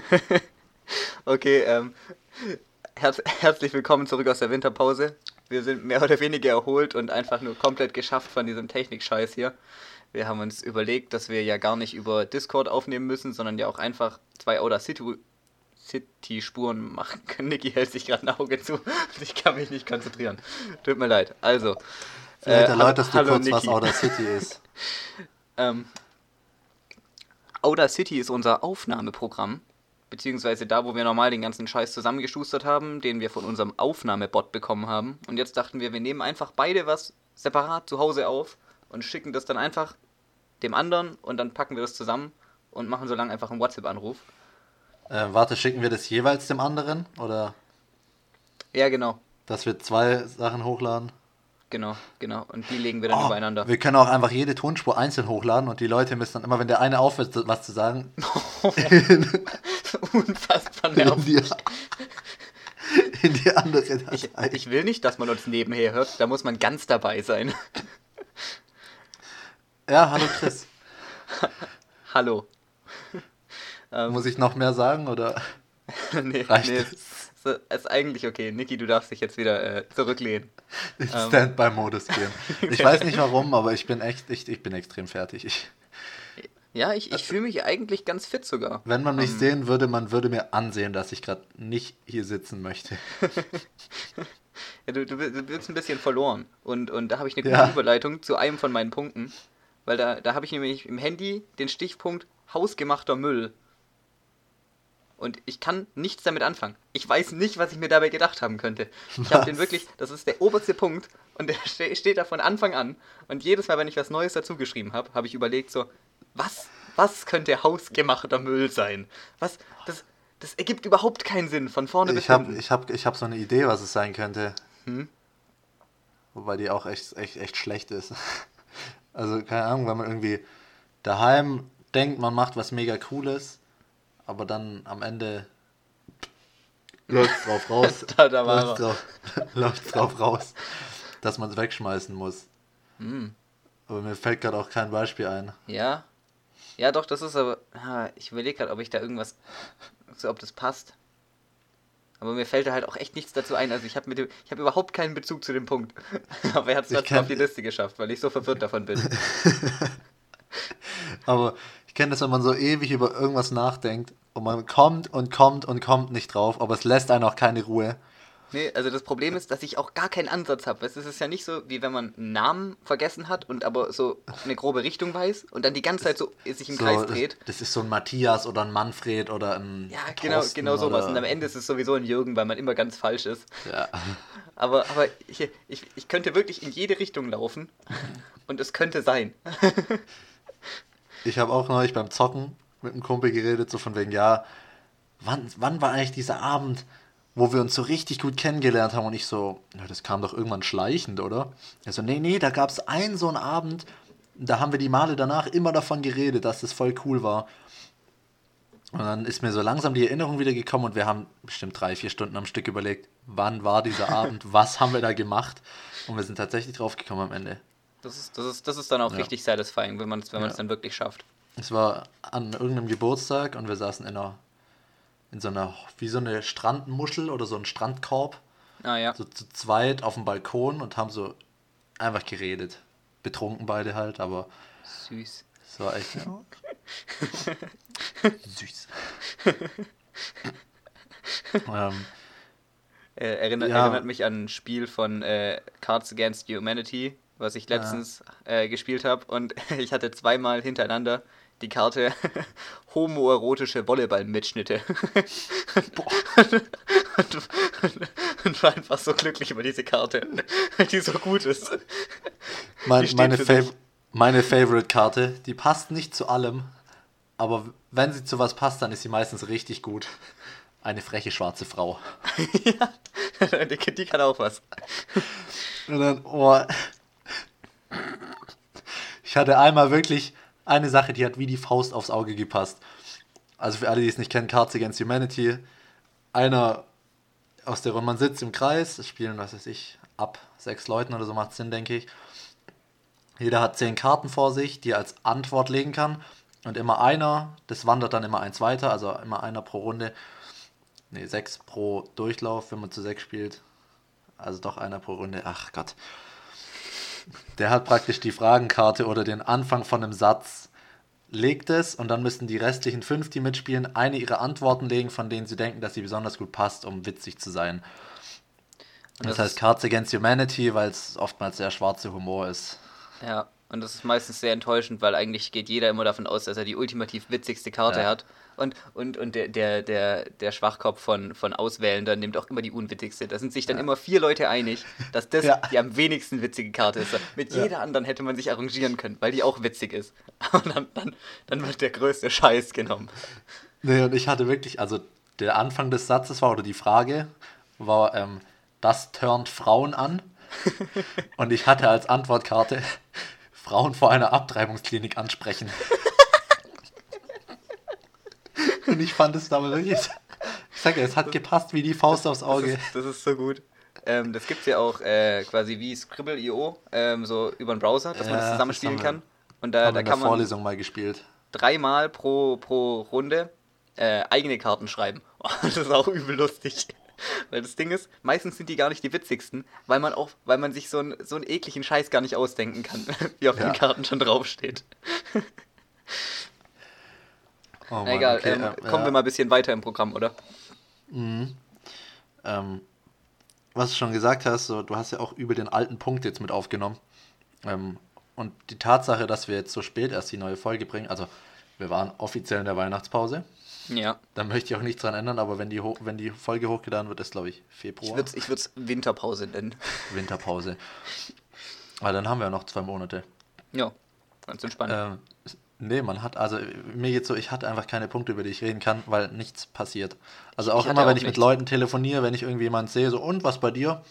okay, ähm, herz herzlich willkommen zurück aus der Winterpause. Wir sind mehr oder weniger erholt und einfach nur komplett geschafft von diesem Technikscheiß hier. Wir haben uns überlegt, dass wir ja gar nicht über Discord aufnehmen müssen, sondern ja auch einfach zwei Audacity City-Spuren machen können. Niki hält sich gerade ein Auge zu. Ich kann mich nicht konzentrieren. Tut mir leid. Also. Vielleicht äh, erläuterst du kurz, Niki. was Audacity ist. ähm, Audacity ist unser Aufnahmeprogramm, beziehungsweise da, wo wir normal den ganzen Scheiß zusammengeschustert haben, den wir von unserem Aufnahmebot bekommen haben. Und jetzt dachten wir, wir nehmen einfach beide was separat zu Hause auf und schicken das dann einfach dem anderen und dann packen wir das zusammen und machen so lange einfach einen WhatsApp-Anruf. Äh, warte, schicken wir das jeweils dem anderen? Oder? Ja, genau. Dass wir zwei Sachen hochladen? Genau, genau. Und die legen wir dann oh, übereinander. Wir können auch einfach jede Tonspur einzeln hochladen und die Leute müssen dann immer, wenn der eine aufhört, was zu sagen. Unfassbar nervig. In die, in die andere. Ich, ich will nicht, dass man uns nebenher hört, da muss man ganz dabei sein. Ja, hallo Chris. hallo. Muss ich noch mehr sagen oder? nee, Reicht nee, es? ist eigentlich okay. Niki, du darfst dich jetzt wieder äh, zurücklehnen. In ähm. Standby-Modus gehen. Ich weiß nicht warum, aber ich bin echt, ich, ich bin extrem fertig. Ich, ja, ich, ich fühle mich eigentlich ganz fit sogar. Wenn man mich ähm. sehen würde, man würde mir ansehen, dass ich gerade nicht hier sitzen möchte. ja, du, du, du bist ein bisschen verloren. Und, und da habe ich eine gute ja. Überleitung zu einem von meinen Punkten. Weil da, da habe ich nämlich im Handy den Stichpunkt hausgemachter Müll. Und ich kann nichts damit anfangen. Ich weiß nicht, was ich mir dabei gedacht haben könnte. Ich habe den wirklich, das ist der oberste Punkt und der steht da von Anfang an. Und jedes Mal, wenn ich was Neues dazu geschrieben habe, habe ich überlegt so, was, was könnte hausgemachter Müll sein? Was, das, das ergibt überhaupt keinen Sinn, von vorne bis hinten. Ich habe ich hab so eine Idee, was es sein könnte. Hm? Wobei die auch echt, echt, echt schlecht ist. Also, keine Ahnung, wenn man irgendwie daheim denkt, man macht was mega Cooles aber dann am Ende läuft drauf raus. da, da läuft, drauf, läuft drauf raus, dass man es wegschmeißen muss. Mm. Aber mir fällt gerade auch kein Beispiel ein. Ja. Ja, doch, das ist aber. Ich überlege gerade, ob ich da irgendwas. ob das passt. Aber mir fällt da halt auch echt nichts dazu ein. Also ich habe hab überhaupt keinen Bezug zu dem Punkt. aber er hat es trotzdem auf die Liste geschafft, weil ich so verwirrt davon bin. aber ich kenne das, wenn man so ewig über irgendwas nachdenkt und man kommt und kommt und kommt nicht drauf, aber es lässt einen auch keine Ruhe. Nee, also das Problem ist, dass ich auch gar keinen Ansatz habe. Es ist ja nicht so, wie wenn man einen Namen vergessen hat und aber so eine grobe Richtung weiß und dann die ganze Zeit so sich im so, Kreis dreht. Das, das, ist so ein Matthias oder ein Manfred oder ein. Ja, genau, genau sowas. Und am Ende ist es sowieso ein Jürgen, weil man immer ganz falsch ist. Ja. Aber, aber ich, ich, ich könnte wirklich in jede Richtung laufen und es könnte sein. Ich habe auch neulich beim Zocken mit einem Kumpel geredet, so von wegen, ja, wann, wann war eigentlich dieser Abend, wo wir uns so richtig gut kennengelernt haben und ich so, ja, das kam doch irgendwann schleichend, oder? Er so, nee, nee, da gab es einen so einen Abend, da haben wir die Male danach immer davon geredet, dass das voll cool war. Und dann ist mir so langsam die Erinnerung wieder gekommen und wir haben bestimmt drei, vier Stunden am Stück überlegt, wann war dieser Abend, was haben wir da gemacht? Und wir sind tatsächlich drauf gekommen am Ende. Das ist, das ist, das ist dann auch ja. richtig satisfying, wenn man es wenn ja. dann wirklich schafft. Es war an irgendeinem Geburtstag und wir saßen in einer, in so einer, wie so eine Strandmuschel oder so ein Strandkorb. Ah, ja. So zu zweit auf dem Balkon und haben so einfach geredet. Betrunken beide halt, aber. Süß. Es war echt. Ja. Süß. ähm, äh, erinnert, ja. erinnert mich an ein Spiel von äh, Cards Against Humanity, was ich letztens ja. äh, gespielt habe. Und ich hatte zweimal hintereinander die Karte homoerotische Volleyball-Mitschnitte. und, und, und, war einfach so glücklich über diese Karte, weil die so gut ist. Mein, meine, Fav meine Favorite-Karte, die passt nicht zu allem, aber wenn sie zu was passt, dann ist sie meistens richtig gut. Eine freche schwarze Frau. ja, die, die kann auch was. Und dann, oh, ich hatte einmal wirklich eine Sache, die hat wie die Faust aufs Auge gepasst. Also für alle, die es nicht kennen, Cards Against Humanity. Einer aus der Runde, man sitzt im Kreis, spielen, was weiß ich, ab sechs Leuten oder so macht Sinn, denke ich. Jeder hat zehn Karten vor sich, die er als Antwort legen kann. Und immer einer, das wandert dann immer eins weiter, also immer einer pro Runde. Ne, sechs pro Durchlauf, wenn man zu sechs spielt. Also doch einer pro Runde. Ach Gott. Der hat praktisch die Fragenkarte oder den Anfang von einem Satz, legt es und dann müssen die restlichen fünf, die mitspielen, eine ihrer Antworten legen, von denen sie denken, dass sie besonders gut passt, um witzig zu sein. Das, das heißt Cards Against Humanity, weil es oftmals sehr schwarze Humor ist. Ja, und das ist meistens sehr enttäuschend, weil eigentlich geht jeder immer davon aus, dass er die ultimativ witzigste Karte ja. hat. Und, und, und der, der, der, der Schwachkopf von, von Auswählenden nimmt auch immer die unwitzigste. Da sind sich dann ja. immer vier Leute einig, dass das ja. die am wenigsten witzige Karte ist. Mit jeder anderen hätte man sich arrangieren können, weil die auch witzig ist. Und dann, dann, dann wird der größte Scheiß genommen. Nee, und ich hatte wirklich, also der Anfang des Satzes war, oder die Frage war, ähm, das turnt Frauen an. und ich hatte als Antwortkarte Frauen vor einer Abtreibungsklinik ansprechen. Und ich fand es damals wirklich. Ich sage, es hat gepasst wie die Faust aufs Auge. Das ist, das ist so gut. Ähm, das gibt es ja auch äh, quasi wie Scribble.io, ähm, so über den Browser, dass ja, man das zusammenspielen das kann. Und da, da kann man Vorlesung mal gespielt. Dreimal pro, pro Runde äh, eigene Karten schreiben. das ist auch übel lustig. Weil das Ding ist, meistens sind die gar nicht die witzigsten, weil man auch, weil man sich so, ein, so einen ekligen Scheiß gar nicht ausdenken kann, wie auf ja. den Karten schon draufsteht. Oh Mann, Egal, okay, ähm, äh, kommen ja. wir mal ein bisschen weiter im Programm, oder? Mhm. Ähm, was du schon gesagt hast, so, du hast ja auch über den alten Punkt jetzt mit aufgenommen. Ähm, und die Tatsache, dass wir jetzt so spät erst die neue Folge bringen, also wir waren offiziell in der Weihnachtspause. Ja. Da möchte ich auch nichts dran ändern, aber wenn die, wenn die Folge hochgeladen wird, ist glaube ich Februar. Ich würde es Winterpause nennen. Winterpause. Aber dann haben wir ja noch zwei Monate. Ja, ganz entspannt. Ähm, nee, man hat, also mir geht so, ich hatte einfach keine Punkte, über die ich reden kann, weil nichts passiert. Also auch immer, wenn ich nichts. mit Leuten telefoniere, wenn ich irgendwie jemanden sehe, so, und was bei dir?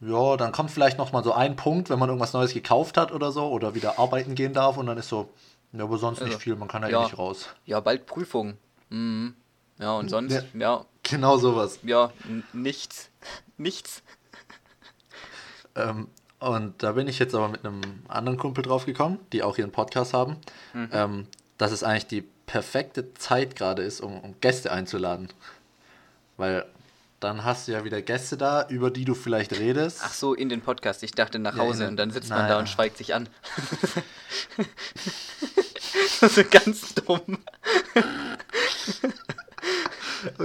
Ja, dann kommt vielleicht noch mal so ein Punkt, wenn man irgendwas Neues gekauft hat oder so, oder wieder arbeiten gehen darf und dann ist so, ja, aber sonst also, nicht viel, man kann ja, ja, eh nicht raus. Ja, bald Prüfung. Mhm. Ja, und sonst, ja, ja. Genau sowas. Ja, nichts. nichts. Ähm, und da bin ich jetzt aber mit einem anderen Kumpel drauf gekommen, die auch ihren Podcast haben, mhm. ähm, dass es eigentlich die perfekte Zeit gerade ist, um, um Gäste einzuladen. Weil dann hast du ja wieder Gäste da, über die du vielleicht redest. Ach so, in den Podcast. Ich dachte nach Hause ja, und dann sitzt man da und schweigt sich an. das ist ganz dumm.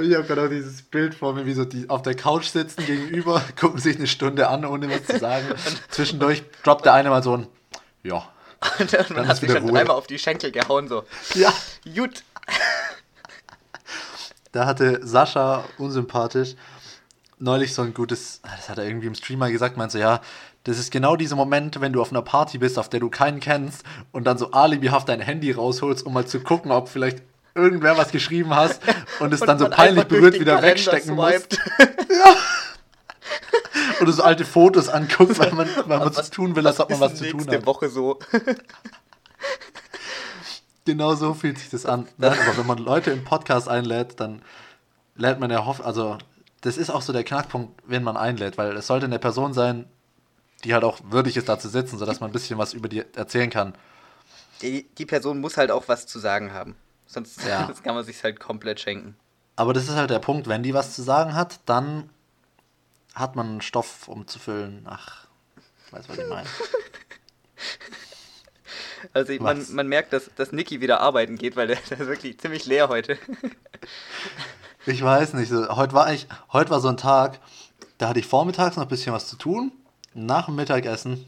Ich habe gerade auch dieses Bild vor mir, wie so die auf der Couch sitzen gegenüber, gucken sich eine Stunde an, ohne was zu sagen. Zwischendurch droppt der eine mal so ein Ja. Und dann, dann hat sich schon Ruhe. einmal auf die Schenkel gehauen, so. Ja. Gut. Da hatte Sascha, unsympathisch, neulich so ein gutes, das hat er irgendwie im Streamer gesagt, meinte so, ja, das ist genau dieser Moment, wenn du auf einer Party bist, auf der du keinen kennst und dann so alibihaft dein Handy rausholst, um mal zu gucken, ob vielleicht irgendwer was geschrieben hast und es und dann so peinlich berührt wieder Kalender wegstecken musst. ja. Oder so alte Fotos anguckst, weil man, weil man was, tun will, als ob man was zu tun hat. Woche so. Genau so fühlt sich das an. Nein, aber wenn man Leute im Podcast einlädt, dann lädt man ja hoff, also das ist auch so der Knackpunkt, wenn man einlädt, weil es sollte eine Person sein, die halt auch würdig ist, da zu sitzen, sodass man ein bisschen was über die erzählen kann. Die, die Person muss halt auch was zu sagen haben. Sonst ja. kann man sich halt komplett schenken. Aber das ist halt der Punkt, wenn die was zu sagen hat, dann hat man einen Stoff, um zu füllen. Ach, weiß, was ich meine. Also man, man merkt, dass, dass Niki wieder arbeiten geht, weil der, der ist wirklich ziemlich leer heute. Ich weiß nicht. Heute war, ich, heute war so ein Tag, da hatte ich vormittags noch ein bisschen was zu tun. Nach dem Mittagessen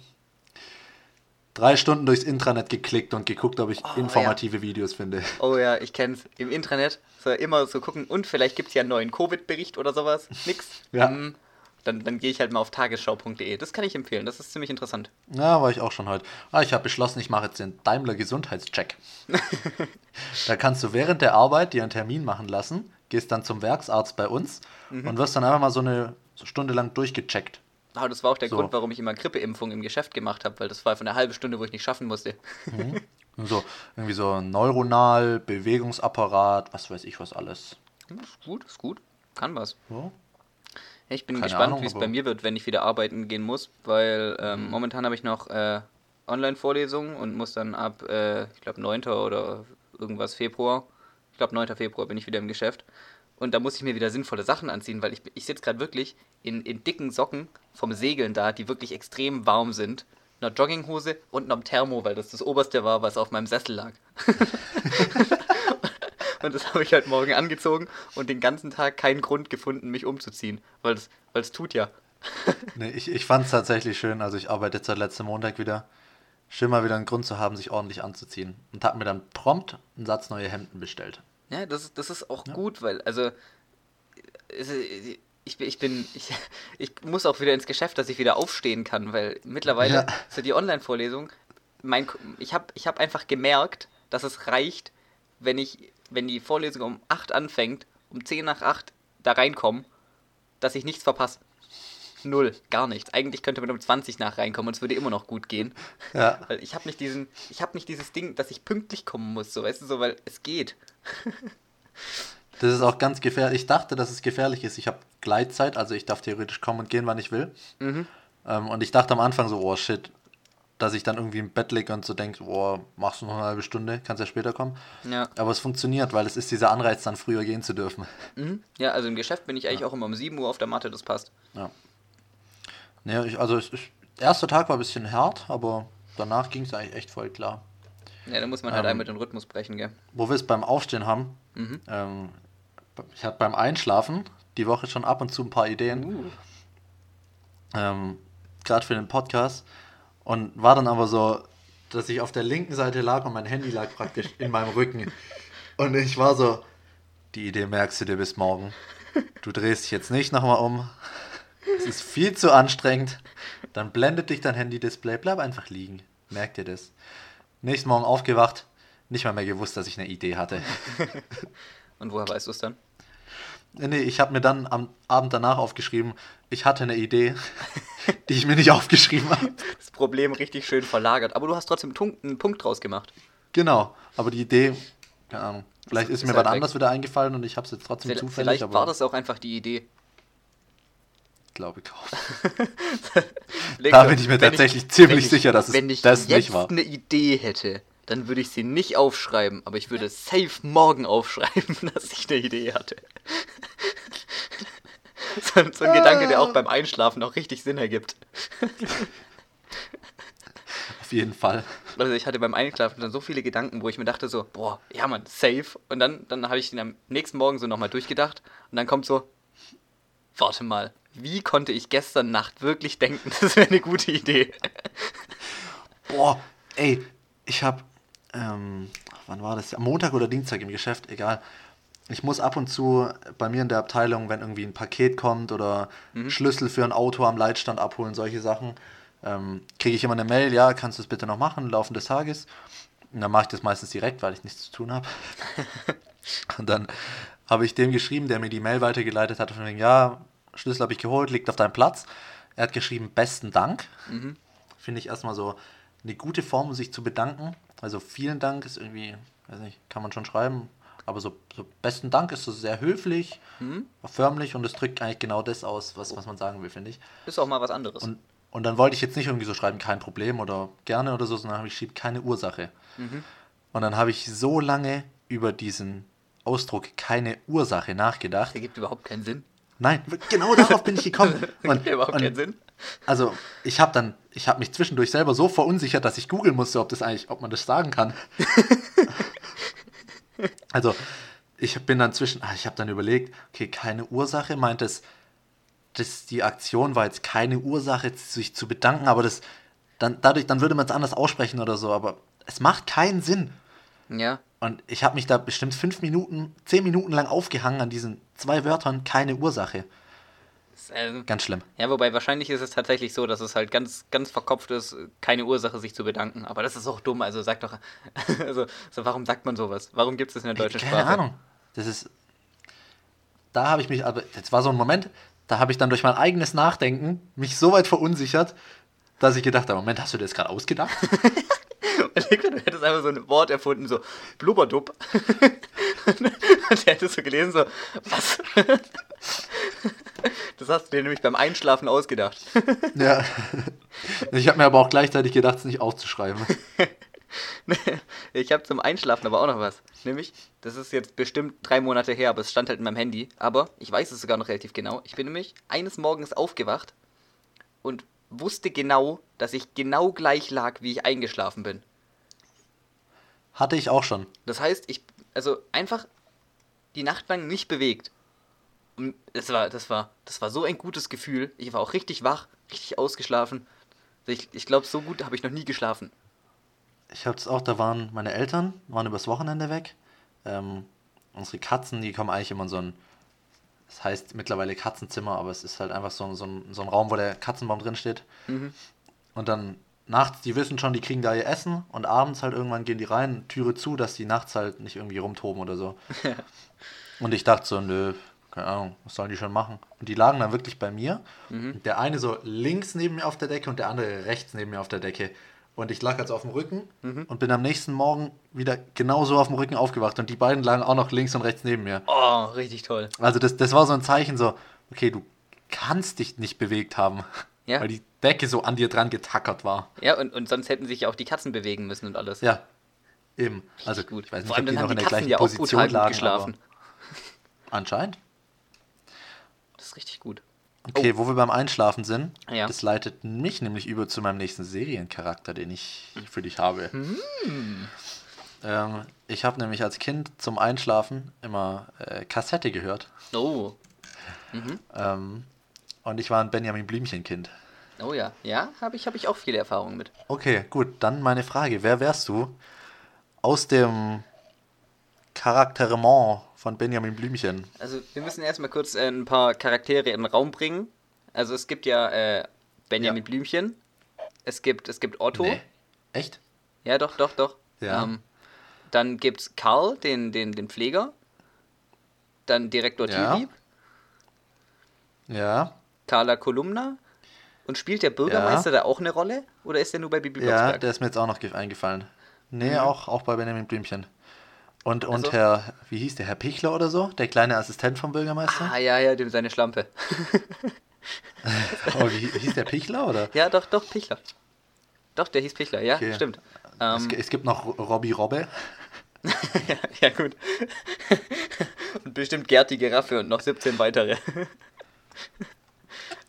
drei Stunden durchs Intranet geklickt und geguckt, ob ich oh, informative ja. Videos finde. Oh ja, ich kenn's. Im Intranet so immer so gucken und vielleicht gibt es ja einen neuen Covid-Bericht oder sowas. Nix. ja. Um, dann, dann gehe ich halt mal auf tagesschau.de. Das kann ich empfehlen, das ist ziemlich interessant. Ja, war ich auch schon heute. Ah, ich habe beschlossen, ich mache jetzt den Daimler Gesundheitscheck. da kannst du während der Arbeit dir einen Termin machen lassen, gehst dann zum Werksarzt bei uns mhm. und wirst dann einfach mal so eine Stunde lang durchgecheckt. Ah, das war auch der so. Grund, warum ich immer Grippeimpfung im Geschäft gemacht habe, weil das war von einer halben Stunde, wo ich nicht schaffen musste. Mhm. So, irgendwie so neuronal, Bewegungsapparat, was weiß ich was alles. Ist gut, ist gut. Kann was. Ja. Ich bin Keine gespannt, wie es bei mir wird, wenn ich wieder arbeiten gehen muss, weil ähm, mhm. momentan habe ich noch äh, Online-Vorlesungen und muss dann ab, äh, ich glaube, 9. oder irgendwas Februar, ich glaube 9. Februar bin ich wieder im Geschäft. Und da muss ich mir wieder sinnvolle Sachen anziehen, weil ich, ich sitze gerade wirklich in, in dicken Socken vom Segeln da, die wirklich extrem warm sind. Einer Jogginghose und einem Thermo, weil das das oberste war, was auf meinem Sessel lag. und das habe ich halt morgen angezogen und den ganzen Tag keinen Grund gefunden, mich umzuziehen, weil es weil es tut ja. nee, ich, ich fand es tatsächlich schön. Also ich arbeite jetzt seit letztem Montag wieder. Schön mal wieder einen Grund zu haben, sich ordentlich anzuziehen. Und habe mir dann prompt einen Satz neue Hemden bestellt. Ja, das, das ist auch ja. gut, weil, also, ich, ich bin, ich, ich muss auch wieder ins Geschäft, dass ich wieder aufstehen kann, weil mittlerweile, ja. so die Online-Vorlesung, mein, ich habe ich hab einfach gemerkt, dass es reicht, wenn ich, wenn die Vorlesung um 8 anfängt, um 10 nach 8 da reinkomme, dass ich nichts verpasse. Null, gar nichts. Eigentlich könnte man um 20 nach reinkommen und es würde immer noch gut gehen. Ja. Weil ich habe nicht diesen, ich habe nicht dieses Ding, dass ich pünktlich kommen muss, so weißt du, so, weil es geht. Das ist auch ganz gefährlich. Ich dachte, dass es gefährlich ist. Ich habe Gleitzeit, also ich darf theoretisch kommen und gehen, wann ich will. Mhm. Ähm, und ich dachte am Anfang so, oh shit, dass ich dann irgendwie im Bett liege und so denke, oh, machst du noch eine halbe Stunde, kannst ja später kommen. Ja. Aber es funktioniert, weil es ist dieser Anreiz, dann früher gehen zu dürfen. Mhm. Ja, also im Geschäft bin ich eigentlich ja. auch immer um 7 Uhr auf der Matte, das passt. Ja. Ja, ich, also ich, der erste Tag war ein bisschen hart, aber danach ging es eigentlich echt voll klar. Ja, da muss man halt ähm, einmal den Rhythmus brechen, gell? Wo wir es beim Aufstehen haben, mhm. ähm, ich hatte beim Einschlafen die Woche schon ab und zu ein paar Ideen. Uh. Ähm, Gerade für den Podcast. Und war dann aber so, dass ich auf der linken Seite lag und mein Handy lag praktisch in meinem Rücken. Und ich war so, die Idee merkst du dir bis morgen. Du drehst dich jetzt nicht nochmal um. Es ist viel zu anstrengend. Dann blendet dich dein Handy-Display. Bleib einfach liegen. Merkt ihr das? Nächsten Morgen aufgewacht, nicht mal mehr gewusst, dass ich eine Idee hatte. Und woher weißt du es dann? Nee, ich habe mir dann am Abend danach aufgeschrieben, ich hatte eine Idee, die ich mir nicht aufgeschrieben habe. Das Problem richtig schön verlagert. Aber du hast trotzdem einen Punkt draus gemacht. Genau, aber die Idee, keine Ahnung. Vielleicht ist, ist mir halt was anderes wieder eingefallen und ich habe es jetzt trotzdem vielleicht, zufällig. Vielleicht war das auch einfach die Idee. Glaube ich auch. da bin ich mir tatsächlich ich, ziemlich ich, sicher, dass es das nicht war. Wenn ich eine Idee hätte, dann würde ich sie nicht aufschreiben, aber ich würde safe morgen aufschreiben, dass ich eine Idee hatte. so, so, ein Gedanke, der auch beim Einschlafen auch richtig Sinn ergibt. Auf jeden Fall. Also ich hatte beim Einschlafen dann so viele Gedanken, wo ich mir dachte so, boah, ja man, safe. Und dann, dann habe ich den am nächsten Morgen so nochmal durchgedacht und dann kommt so, warte mal, wie konnte ich gestern Nacht wirklich denken, das wäre eine gute Idee? Boah, ey, ich habe, ähm, wann war das? Am Montag oder Dienstag im Geschäft, egal. Ich muss ab und zu bei mir in der Abteilung, wenn irgendwie ein Paket kommt oder mhm. Schlüssel für ein Auto am Leitstand abholen, solche Sachen, ähm, kriege ich immer eine Mail, ja, kannst du es bitte noch machen, im Laufe des Tages. Und dann mache ich das meistens direkt, weil ich nichts zu tun habe. und dann habe ich dem geschrieben, der mir die Mail weitergeleitet hat, von wegen, ja, Schlüssel habe ich geholt, liegt auf deinem Platz. Er hat geschrieben, besten Dank. Mhm. Finde ich erstmal so eine gute Form, um sich zu bedanken. Also vielen Dank ist irgendwie, weiß nicht, kann man schon schreiben. Aber so, so besten Dank ist so sehr höflich, mhm. förmlich und es drückt eigentlich genau das aus, was, was man sagen will, finde ich. Ist auch mal was anderes. Und, und dann wollte ich jetzt nicht irgendwie so schreiben, kein Problem oder gerne oder so, sondern habe ich geschrieben, keine Ursache. Mhm. Und dann habe ich so lange über diesen Ausdruck keine Ursache nachgedacht. Der gibt überhaupt keinen Sinn. Nein, genau darauf bin ich gekommen. Und, überhaupt keinen Sinn. Also, ich habe dann, ich habe mich zwischendurch selber so verunsichert, dass ich googeln musste, ob das eigentlich, ob man das sagen kann. also, ich bin dann zwischen, ah, ich habe dann überlegt, okay, keine Ursache, meint es, dass die Aktion war jetzt keine Ursache, sich zu bedanken, aber das, dann, dadurch, dann würde man es anders aussprechen oder so, aber es macht keinen Sinn. Ja. Und ich habe mich da bestimmt fünf Minuten, zehn Minuten lang aufgehangen an diesen zwei Wörtern, keine Ursache. Also, ganz schlimm. Ja, wobei wahrscheinlich ist es tatsächlich so, dass es halt ganz, ganz verkopft ist, keine Ursache sich zu bedanken. Aber das ist auch dumm. Also sag doch, also so, warum sagt man sowas? Warum gibt es das in der deutschen Sprache? Keine Ahnung. Das ist, da habe ich mich, aber das war so ein Moment, da habe ich dann durch mein eigenes Nachdenken mich so weit verunsichert, dass ich gedacht habe, Moment, hast du dir das gerade ausgedacht? Du hättest einfach so ein Wort erfunden, so Blubberdupp. Und der hätte so gelesen, so, was? Das hast du dir nämlich beim Einschlafen ausgedacht. Ja. Ich habe mir aber auch gleichzeitig gedacht, es nicht aufzuschreiben. ich habe zum Einschlafen aber auch noch was. Nämlich, das ist jetzt bestimmt drei Monate her, aber es stand halt in meinem Handy. Aber ich weiß es sogar noch relativ genau. Ich bin nämlich eines Morgens aufgewacht und wusste genau, dass ich genau gleich lag, wie ich eingeschlafen bin. Hatte ich auch schon. Das heißt, ich, also einfach die Nacht lang nicht bewegt. Und das war, das war, das war so ein gutes Gefühl. Ich war auch richtig wach, richtig ausgeschlafen. Ich, ich glaube, so gut habe ich noch nie geschlafen. Ich habe es auch, da waren meine Eltern, waren übers Wochenende weg. Ähm, unsere Katzen, die kommen eigentlich immer in so ein, das heißt mittlerweile Katzenzimmer, aber es ist halt einfach so, so, ein, so ein Raum, wo der Katzenbaum drin steht. Mhm. Und dann nachts, die wissen schon, die kriegen da ihr Essen und abends halt irgendwann gehen die rein, Türe zu, dass die nachts halt nicht irgendwie rumtoben oder so. und ich dachte so, nö, keine Ahnung, was sollen die schon machen? Und die lagen dann wirklich bei mir. Mhm. Der eine so links neben mir auf der Decke und der andere rechts neben mir auf der Decke. Und ich lag also auf dem Rücken mhm. und bin am nächsten Morgen wieder genauso auf dem Rücken aufgewacht. Und die beiden lagen auch noch links und rechts neben mir. Oh, richtig toll. Also das, das war so ein Zeichen so, okay, du kannst dich nicht bewegt haben. Ja. Weil die Decke so an dir dran getackert war. Ja, und, und sonst hätten sich ja auch die Katzen bewegen müssen und alles. Ja, eben. Also gut. Ich weiß nicht, ob die noch in der gleichen ja Position lagen. Geschlafen. Anscheinend ist richtig gut. Okay, oh. wo wir beim Einschlafen sind, ja. das leitet mich nämlich über zu meinem nächsten Seriencharakter, den ich für dich habe. Hm. Ähm, ich habe nämlich als Kind zum Einschlafen immer äh, Kassette gehört. Oh. Mhm. Ähm, und ich war ein Benjamin Blümchen-Kind. Oh ja, ja, habe ich, hab ich auch viele Erfahrungen mit. Okay, gut, dann meine Frage. Wer wärst du aus dem Charakterement von Benjamin Blümchen. Also wir müssen erstmal kurz äh, ein paar Charaktere in den Raum bringen. Also es gibt ja äh, Benjamin ja. Blümchen, es gibt, es gibt Otto. Nee. Echt? Ja, doch, doch, doch. Ja. Ähm, dann es Karl, den, den, den Pfleger. Dann Direktor ja. Tillieb. Ja. Carla Kolumna. Und spielt der Bürgermeister ja. da auch eine Rolle? Oder ist der nur bei Bibi Ja, der ist mir jetzt auch noch eingefallen. Nee, mhm. auch, auch bei Benjamin Blümchen. Und, und also? Herr, wie hieß der, Herr Pichler oder so? Der kleine Assistent vom Bürgermeister? Ah, ja, ja, dem seine Schlampe. oh, wie, hieß der Pichler, oder? Ja, doch, doch, Pichler. Doch, der hieß Pichler, ja, okay. stimmt. Es, ähm, es, gibt noch Robby Robbe. ja, ja, gut. und bestimmt Gerd die Giraffe und noch 17 weitere.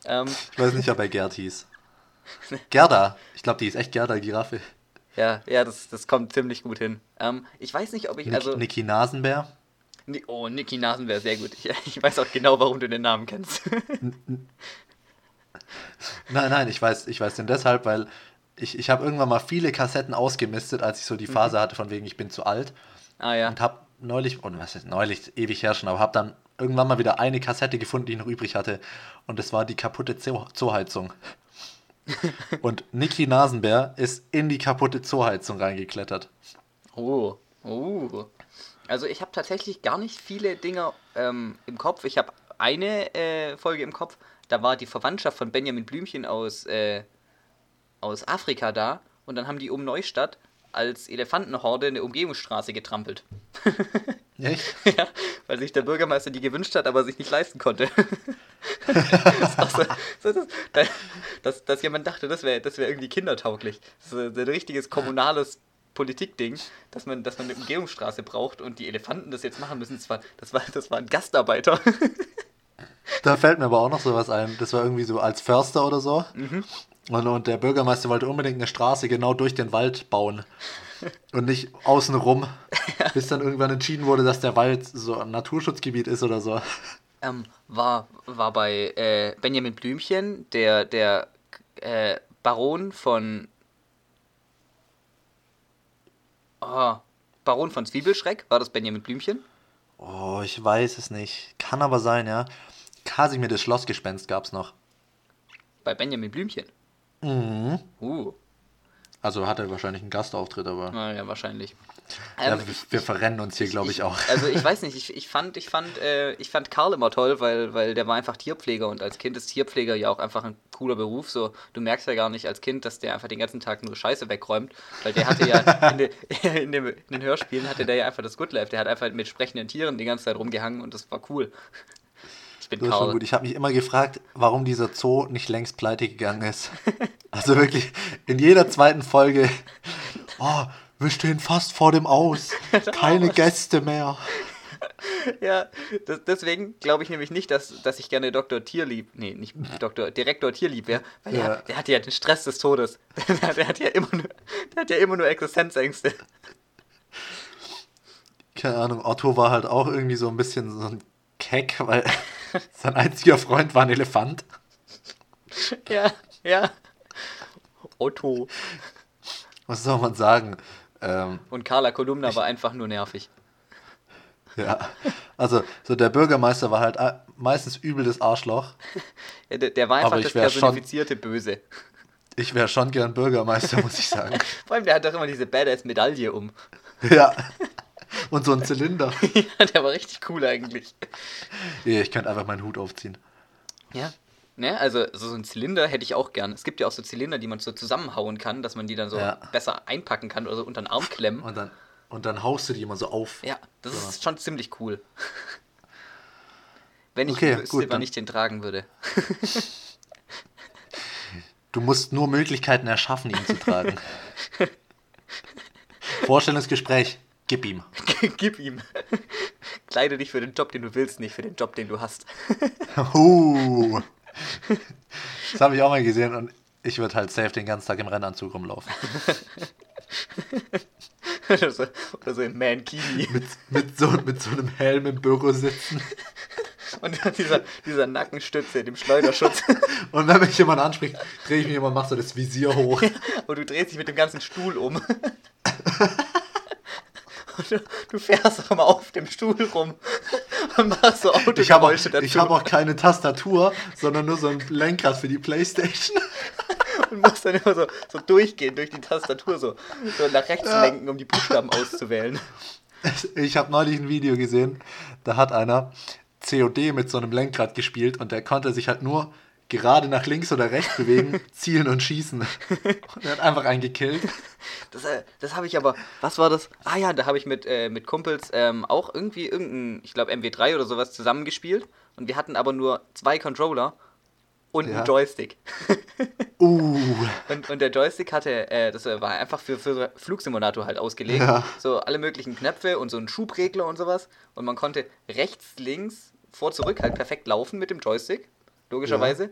ähm, ich weiß nicht, ob er Gerd hieß. Gerda. Ich glaube, die ist echt Gerda Giraffe. Ja, ja, das, das kommt ziemlich gut hin. Ähm, ich weiß nicht, ob ich. also Niki Nasenbär? Oh, Niki Nasenbär, sehr gut. Ich, ich, weiß auch genau, warum du den Namen kennst. nein, nein, ich weiß, ich weiß den deshalb, weil ich, ich habe irgendwann mal viele Kassetten ausgemistet, als ich so die. Phase mhm. hatte, von wegen, ich bin zu alt. Ah ja. Und habe neulich, und was ist neulich, ewig her schon, aber habe dann irgendwann mal wieder eine Kassette gefunden, die ich noch übrig hatte. Und das war die kaputte Zooheizung. Und Niki Nasenbär ist in die kaputte Zooheizung reingeklettert. Oh, oh. Also ich habe tatsächlich gar nicht viele Dinge ähm, im Kopf. Ich habe eine äh, Folge im Kopf, da war die Verwandtschaft von Benjamin Blümchen aus, äh, aus Afrika da und dann haben die um Neustadt als Elefantenhorde eine Umgehungsstraße getrampelt. Echt? ja, weil sich der Bürgermeister die gewünscht hat, aber sich nicht leisten konnte. das so, so, das, dass, dass jemand dachte, das wäre das wär irgendwie kindertauglich. Das ist ein richtiges kommunales Politikding, dass man, dass man eine Umgehungsstraße braucht und die Elefanten das jetzt machen müssen. Das war, das war, das waren Gastarbeiter. da fällt mir aber auch noch sowas ein. Das war irgendwie so als Förster oder so. Mhm. Und, und der Bürgermeister wollte unbedingt eine Straße genau durch den Wald bauen. Und nicht außenrum, bis dann irgendwann entschieden wurde, dass der Wald so ein Naturschutzgebiet ist oder so. Ähm, war, war bei äh, Benjamin Blümchen, der, der äh, Baron von. Oh, Baron von Zwiebelschreck, war das Benjamin Blümchen? Oh, ich weiß es nicht. Kann aber sein, ja. Kasimir das Schlossgespenst gab's noch. Bei Benjamin Blümchen? Mhm. Uh. Also hat er wahrscheinlich einen Gastauftritt, aber. Na, ja, wahrscheinlich. Ja, ähm, wir, wir verrennen uns hier, glaube ich, ich, auch. Also ich weiß nicht, ich, ich fand, ich fand, äh, ich fand Karl immer toll, weil, weil der war einfach Tierpfleger und als Kind ist Tierpfleger ja auch einfach ein cooler Beruf. So, du merkst ja gar nicht als Kind, dass der einfach den ganzen Tag nur Scheiße wegräumt, weil der hatte ja in, de, in, dem, in den Hörspielen hatte der ja einfach das Good Life. Der hat einfach mit sprechenden Tieren die ganze Zeit rumgehangen und das war cool. Ich bin Das ist Karl. schon gut. Ich habe mich immer gefragt, warum dieser Zoo nicht längst pleite gegangen ist. Also wirklich in jeder zweiten Folge. Oh, wir stehen fast vor dem Aus. Keine Gäste mehr. Ja, das, deswegen glaube ich nämlich nicht, dass, dass ich gerne Dr. Tierlieb, nee, nicht Dr. Direktor Tierlieb wäre, weil Ja. der, der hat ja den Stress des Todes. Der, der, hat ja immer nur, der hat ja immer nur Existenzängste. Keine Ahnung, Otto war halt auch irgendwie so ein bisschen so ein Keck, weil sein einziger Freund war ein Elefant. Ja, ja. Otto. Was soll man sagen? Ähm, Und Carla Kolumna war einfach nur nervig. ja, also so der Bürgermeister war halt äh, meistens übel das Arschloch. Ja, der, der war einfach ich das wär schon- personifizierte Böse. Ich wäre schon gern Bürgermeister, muss ich sagen. Vor allem, der hat doch immer diese Badass-Medaille um. Ja. Und so ein Zylinder. ja, der war richtig cool eigentlich. Ich könnte einfach meinen Hut aufziehen. Ja. Ne, also so ein Zylinder hätte ich auch gern. Es gibt ja auch so Zylinder, die man so zusammenhauen kann, dass man die dann so Ja. besser einpacken kann oder so unter den Arm klemmen. Und dann, und dann haust du die immer so auf. Ja, das So. ist schon ziemlich cool. Wenn ich Okay, wüsste, wann dann- ich den tragen würde. Du musst nur Möglichkeiten erschaffen, ihn zu tragen. Vorstellungsgespräch, gib ihm. Gib ihm. Kleide dich für den Job, den du willst, nicht für den Job, den du hast. Uh. Das habe ich auch mal gesehen und ich würde halt safe den ganzen Tag im Rennanzug rumlaufen. oder, so, oder so im Mankini. Mit, mit, so, mit so einem Helm im Büro sitzen. Und dieser, dieser Nackenstütze, dem Schleuderschutz. Und wenn mich jemand anspricht, drehe ich mich immer und mache so das Visier hoch. Und du drehst dich mit dem ganzen Stuhl um. Du, du fährst auch immer auf dem Stuhl rum und machst so Ich habe auch, dazu. ich hab auch keine Tastatur, sondern nur so ein Lenkrad für die Playstation. und musst dann immer so, so durchgehen durch die Tastatur, so, so nach rechts lenken, um die Buchstaben auszuwählen. Ich habe neulich ein Video gesehen, da hat einer COD mit so einem Lenkrad gespielt und der konnte sich halt nur gerade nach links oder rechts bewegen, zielen und schießen. Und er hat einfach einen gekillt. Das, äh, das habe ich aber, was war das? Ah ja, da habe ich mit, äh, mit Kumpels ähm, auch irgendwie irgendein, ich glaube MW3 oder sowas zusammengespielt. Und wir hatten aber nur zwei Controller und Ja. einen Joystick. Uh, Und, und der Joystick hatte, äh, das war einfach für, für Flugsimulator halt ausgelegt. Ja. So alle möglichen Knöpfe und so ein Schubregler und sowas. Und man konnte rechts, links, vor, zurück halt perfekt laufen mit dem Joystick, logischerweise.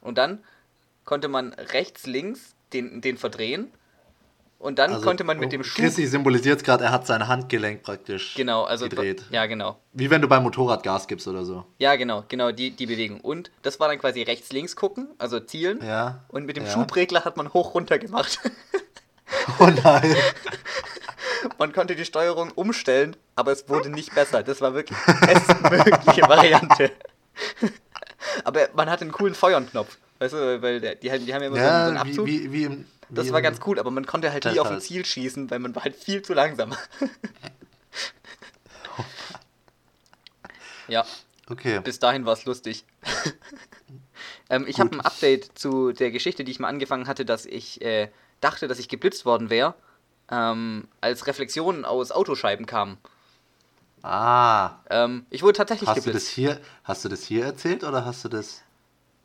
Und dann konnte man rechts, links den, den verdrehen. Und dann also, konnte man mit oh, dem Schub. Chrissy symbolisiert es gerade, er hat sein Handgelenk praktisch Genau, also. gedreht. Ja, genau. Wie wenn du beim Motorrad Gas gibst oder so. Ja, genau, genau, die, die Bewegung. Und das war dann quasi rechts, links gucken, also zielen. Ja. Und mit dem ja. Schubregler hat man hoch runter gemacht. Oh nein. Man konnte die Steuerung umstellen, aber es wurde nicht besser. Das war wirklich die bestmögliche Variante. Aber man hatte einen coolen Feuerknopf. Weißt du, weil die, haben- die haben ja immer so einen, so einen Ja, wie, Abzug. wie, wie im. das war ganz cool, aber man konnte halt nie auf ein. Ziel schießen, weil man war halt viel zu langsam. ja, Okay. bis dahin war es lustig. ähm, ich habe ein Update zu der Geschichte, die ich mal angefangen hatte, dass ich äh, dachte, dass ich geblitzt worden wäre, ähm, als Reflexionen aus Autoscheiben kamen. Ah. Ähm, ich wurde tatsächlich Hast du, das geblitzt. hier, hast du das hier erzählt oder hast du das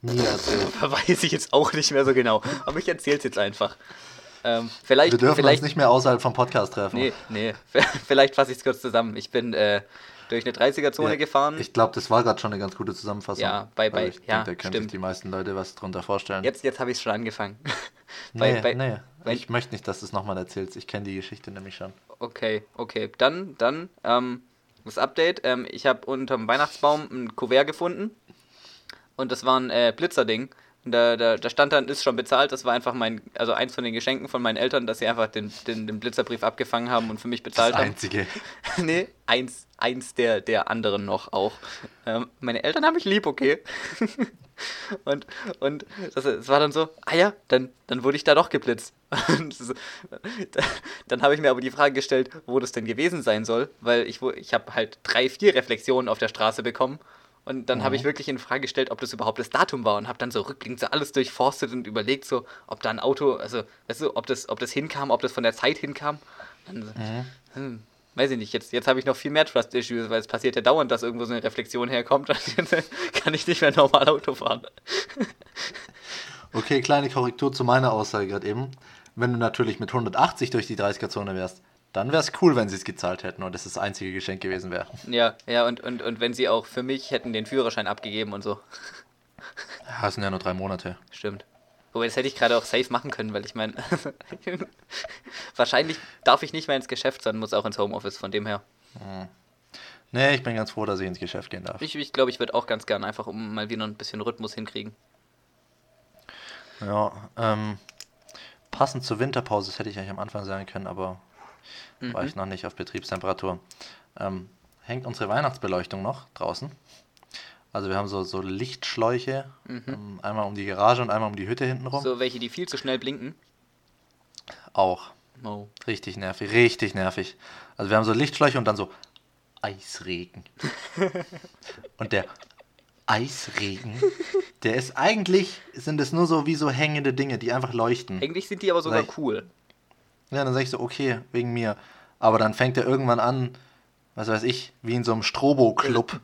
mir erzählt? Weiß ich jetzt auch nicht mehr so genau. Aber ich erzähl's jetzt einfach. Ähm, vielleicht, Wir dürfen vielleicht, uns nicht mehr außerhalb vom Podcast treffen. Nee, nee. Vielleicht fasse ich es kurz zusammen. Ich bin äh, durch eine 30er-Zone Ja, gefahren. Ich glaube, das war gerade schon eine ganz gute Zusammenfassung. Ja, bei- bei- Also ich ja, denke, da können stimmt. sich die meisten Leute was drunter vorstellen. Jetzt, jetzt habe ich es schon angefangen. nee, bei, bei, nee. bei- ich möchte nicht, dass du es nochmal erzählst. Ich kenne die Geschichte nämlich schon. Okay, okay. Dann, dann, ähm, das Update. Ähm, ich habe unterm Weihnachtsbaum ein Kuvert gefunden. Und das war ein äh, Blitzerding. Da, da, da stand dann, ist schon bezahlt. Das war einfach mein, also eins von den Geschenken von meinen Eltern, dass sie einfach den, den, den Blitzerbrief abgefangen haben und für mich Das bezahlt haben. Einzige. nee, eins, eins der, der anderen noch auch. Ähm, meine Eltern haben mich lieb, okay. und und das, es war dann so, ah ja, dann, dann wurde ich da doch geblitzt. Und so, da- dann habe ich mir aber die Frage gestellt, wo das denn gewesen sein soll, weil ich, ich habe halt drei, vier Reflexionen auf der Straße bekommen. Und dann habe ich wirklich in Frage gestellt, ob das überhaupt das Datum war und habe dann so rückblickend so alles durchforstet und überlegt, so, ob da ein Auto, also, weißt du, ob das, ob das hinkam, ob das von der Zeit hinkam. Dann so, hm, weiß ich nicht, jetzt, jetzt habe ich noch viel mehr Trust-Issues, weil es passiert ja dauernd, dass irgendwo so eine Reflexion herkommt. Jetzt kann ich nicht mehr normal Auto fahren. Okay, kleine Korrektur zu meiner Aussage gerade eben. Wenn du natürlich mit 180 durch die 30er-Zone wärst, dann wäre es cool, wenn sie es gezahlt hätten und es das einzige Geschenk gewesen wäre. Ja, ja, und, und, und wenn sie auch für mich hätten den Führerschein abgegeben und so. Ja, das sind ja nur drei Monate. Stimmt. Wobei, das hätte ich gerade auch safe machen können, weil ich meine, wahrscheinlich darf ich nicht mehr ins Geschäft, sondern muss auch ins Homeoffice, von dem her. Hm. Nee, ich bin ganz froh, dass ich ins Geschäft gehen darf. Ich glaube, ich, glaub, ich würde auch ganz gern einfach, um mal wieder ein bisschen Rhythmus hinkriegen. Ja, ähm, passend zur Winterpause, das hätte ich eigentlich am Anfang sagen können, aber mhm. war ich noch nicht auf Betriebstemperatur. Ähm, hängt unsere Weihnachtsbeleuchtung noch draußen. Also wir haben so, so Lichtschläuche, mhm. ähm, einmal um die Garage und einmal um die Hütte hinten rum. So welche, die viel zu schnell blinken? Auch. Oh. Richtig nervig, richtig nervig. Also wir haben so Lichtschläuche und dann so Eisregen. und der Eisregen, der ist eigentlich, sind es nur so wie so hängende Dinge, die einfach leuchten. Eigentlich sind die aber sogar ich, cool. Ja, dann sag ich so, okay, wegen mir. Aber dann fängt er irgendwann an, was weiß ich, wie in so einem Strobo-Club.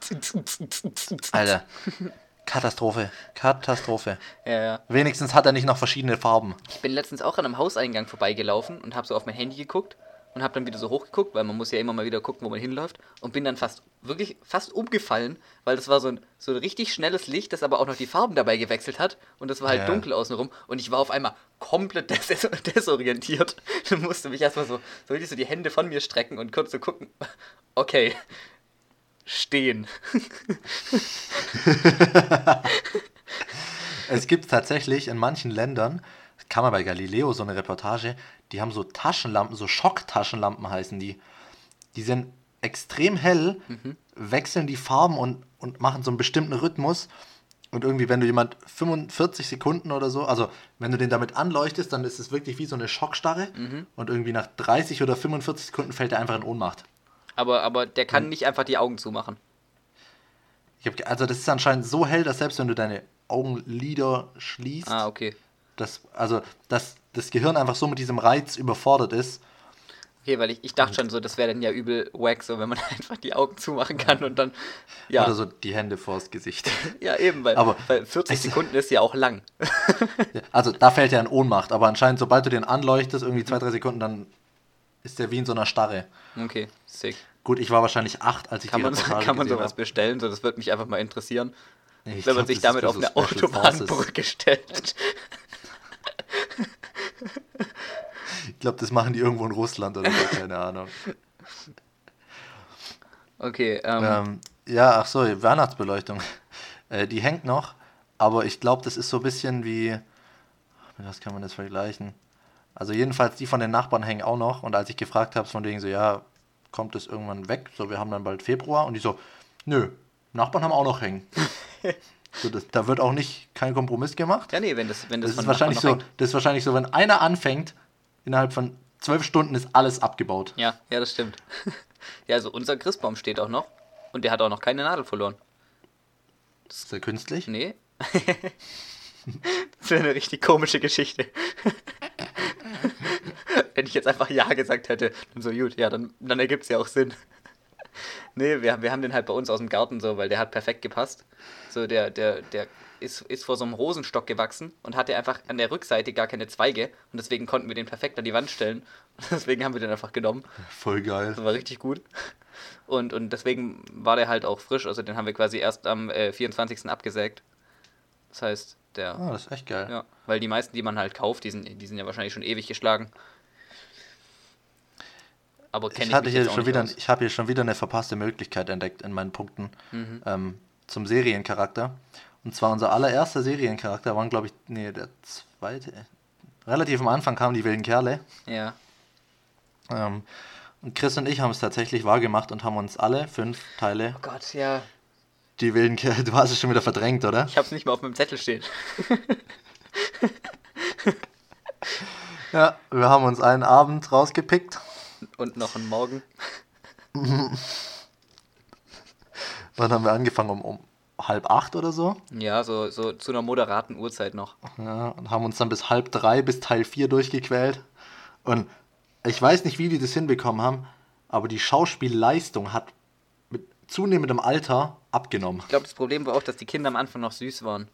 Alter. Katastrophe. Katastrophe. Ja, ja. Wenigstens hat er nicht noch verschiedene Farben. Ich bin letztens auch an einem Hauseingang vorbeigelaufen und habe so auf mein Handy geguckt und habe dann wieder so hochgeguckt, weil man muss ja immer mal wieder gucken, wo man hinläuft und bin dann fast wirklich fast umgefallen, weil das war so ein so ein richtig schnelles Licht, das aber auch noch die Farben dabei gewechselt hat und das war halt ja. dunkel außenrum und ich war auf einmal komplett des desorientiert. Ich musste mich erstmal so so richtig so die Hände von mir strecken und kurz so gucken. Okay. Stehen. es gibt tatsächlich in manchen Ländern kam man bei Galileo so eine Reportage, die haben so Taschenlampen, so Schocktaschenlampen heißen die. Die sind extrem hell, mhm. wechseln die Farben und, und machen so einen bestimmten Rhythmus. Und irgendwie, wenn du jemand 45 Sekunden oder so, also wenn du den damit anleuchtest, dann ist es wirklich wie so eine Schockstarre. Mhm. Und irgendwie nach 30 oder 45 Sekunden fällt er einfach in Ohnmacht. Aber, aber der kann und, nicht einfach die Augen zumachen. Ich hab, also das ist anscheinend so hell, dass selbst wenn du deine Augenlider schließt, ah, okay das, also, dass das Gehirn einfach so mit diesem Reiz überfordert ist. Okay, weil ich, ich dachte schon so, das wäre dann ja übel wack, so wenn man einfach die Augen zumachen kann und dann. Ja. Oder so die Hände vors Gesicht. ja, eben, weil, aber, weil 40 also, Sekunden ist ja auch lang. also da fällt er in Ohnmacht, aber anscheinend, sobald du den anleuchtest, irgendwie zwei, drei Sekunden, dann ist der wie in so einer Starre. Okay, sick. Gut, ich war wahrscheinlich acht, als ich kann die man, Kann man sowas hab. bestellen? So, das würde mich einfach mal interessieren. Ich wenn glaub, man sich damit auf eine Autobahnbrücke stellt. Ich glaube, das machen die irgendwo in Russland oder so, keine Ahnung. Okay, ähm. ähm ja, ach so, Weihnachtsbeleuchtung. Äh, die hängt noch, aber ich glaube, das ist so ein bisschen wie. Mit was kann man das vergleichen? Also, jedenfalls, die von den Nachbarn hängen auch noch. Und als ich gefragt habe, von denen so, ja, kommt es irgendwann weg? So, wir haben dann bald Februar. Und die so, nö, Nachbarn haben auch noch hängen. So, das, da wird auch nicht kein Kompromiss gemacht. Ja, nee, wenn das, wenn das, das ist wahrscheinlich so, Das ist wahrscheinlich so, wenn einer anfängt, innerhalb von zwölf Stunden ist alles abgebaut. Ja, ja, das stimmt. ja, also unser Christbaum steht auch noch und der hat auch noch keine Nadel verloren. Das ist der künstlich? Nee. das wäre eine richtig komische Geschichte. Wenn ich jetzt einfach Ja gesagt hätte, dann so gut, ja, dann, dann ergibt es ja auch Sinn. nee, wir, wir haben den halt bei uns aus dem Garten so, weil der hat perfekt gepasst. So, der, der, der ist, ist vor so einem Rosenstock gewachsen und hatte einfach an der Rückseite gar keine Zweige und deswegen konnten wir den perfekt an die Wand stellen. Und deswegen haben wir den einfach genommen. Voll geil. Das war richtig gut. Und, und deswegen war der halt auch frisch. Also den haben wir quasi erst am äh, 24. abgesägt. Das heißt, der. Ah, das ist echt geil. Ja, weil die meisten, die man halt kauft, die sind, die sind ja wahrscheinlich schon ewig geschlagen aber kenne ich, hatte ich hier schon wieder, aus. Ich habe hier schon wieder eine verpasste Möglichkeit entdeckt in meinen Punkten mhm. ähm, zum Seriencharakter. Und zwar unser allererster Seriencharakter waren, glaube ich, nee, der zweite. Relativ am Anfang kamen die wilden Kerle. Ja. Ähm, und Chris und ich haben es tatsächlich wahrgemacht und haben uns alle fünf Teile. Oh Gott, ja. Die wilden Kerle, du hast es schon wieder verdrängt, oder? Ich habe es nicht mehr auf meinem Zettel stehen. ja, wir haben uns einen Abend rausgepickt und noch einen Morgen. Wann haben wir angefangen? Um, um halb acht oder so? Ja, so, so zu einer moderaten Uhrzeit noch. Ja, und haben uns dann bis halb drei, bis Teil vier durchgequält. Und ich weiß nicht, wie die das hinbekommen haben, aber die Schauspielleistung hat mit zunehmendem Alter abgenommen. Ich glaube, das Problem war auch, dass die Kinder am Anfang noch süß waren.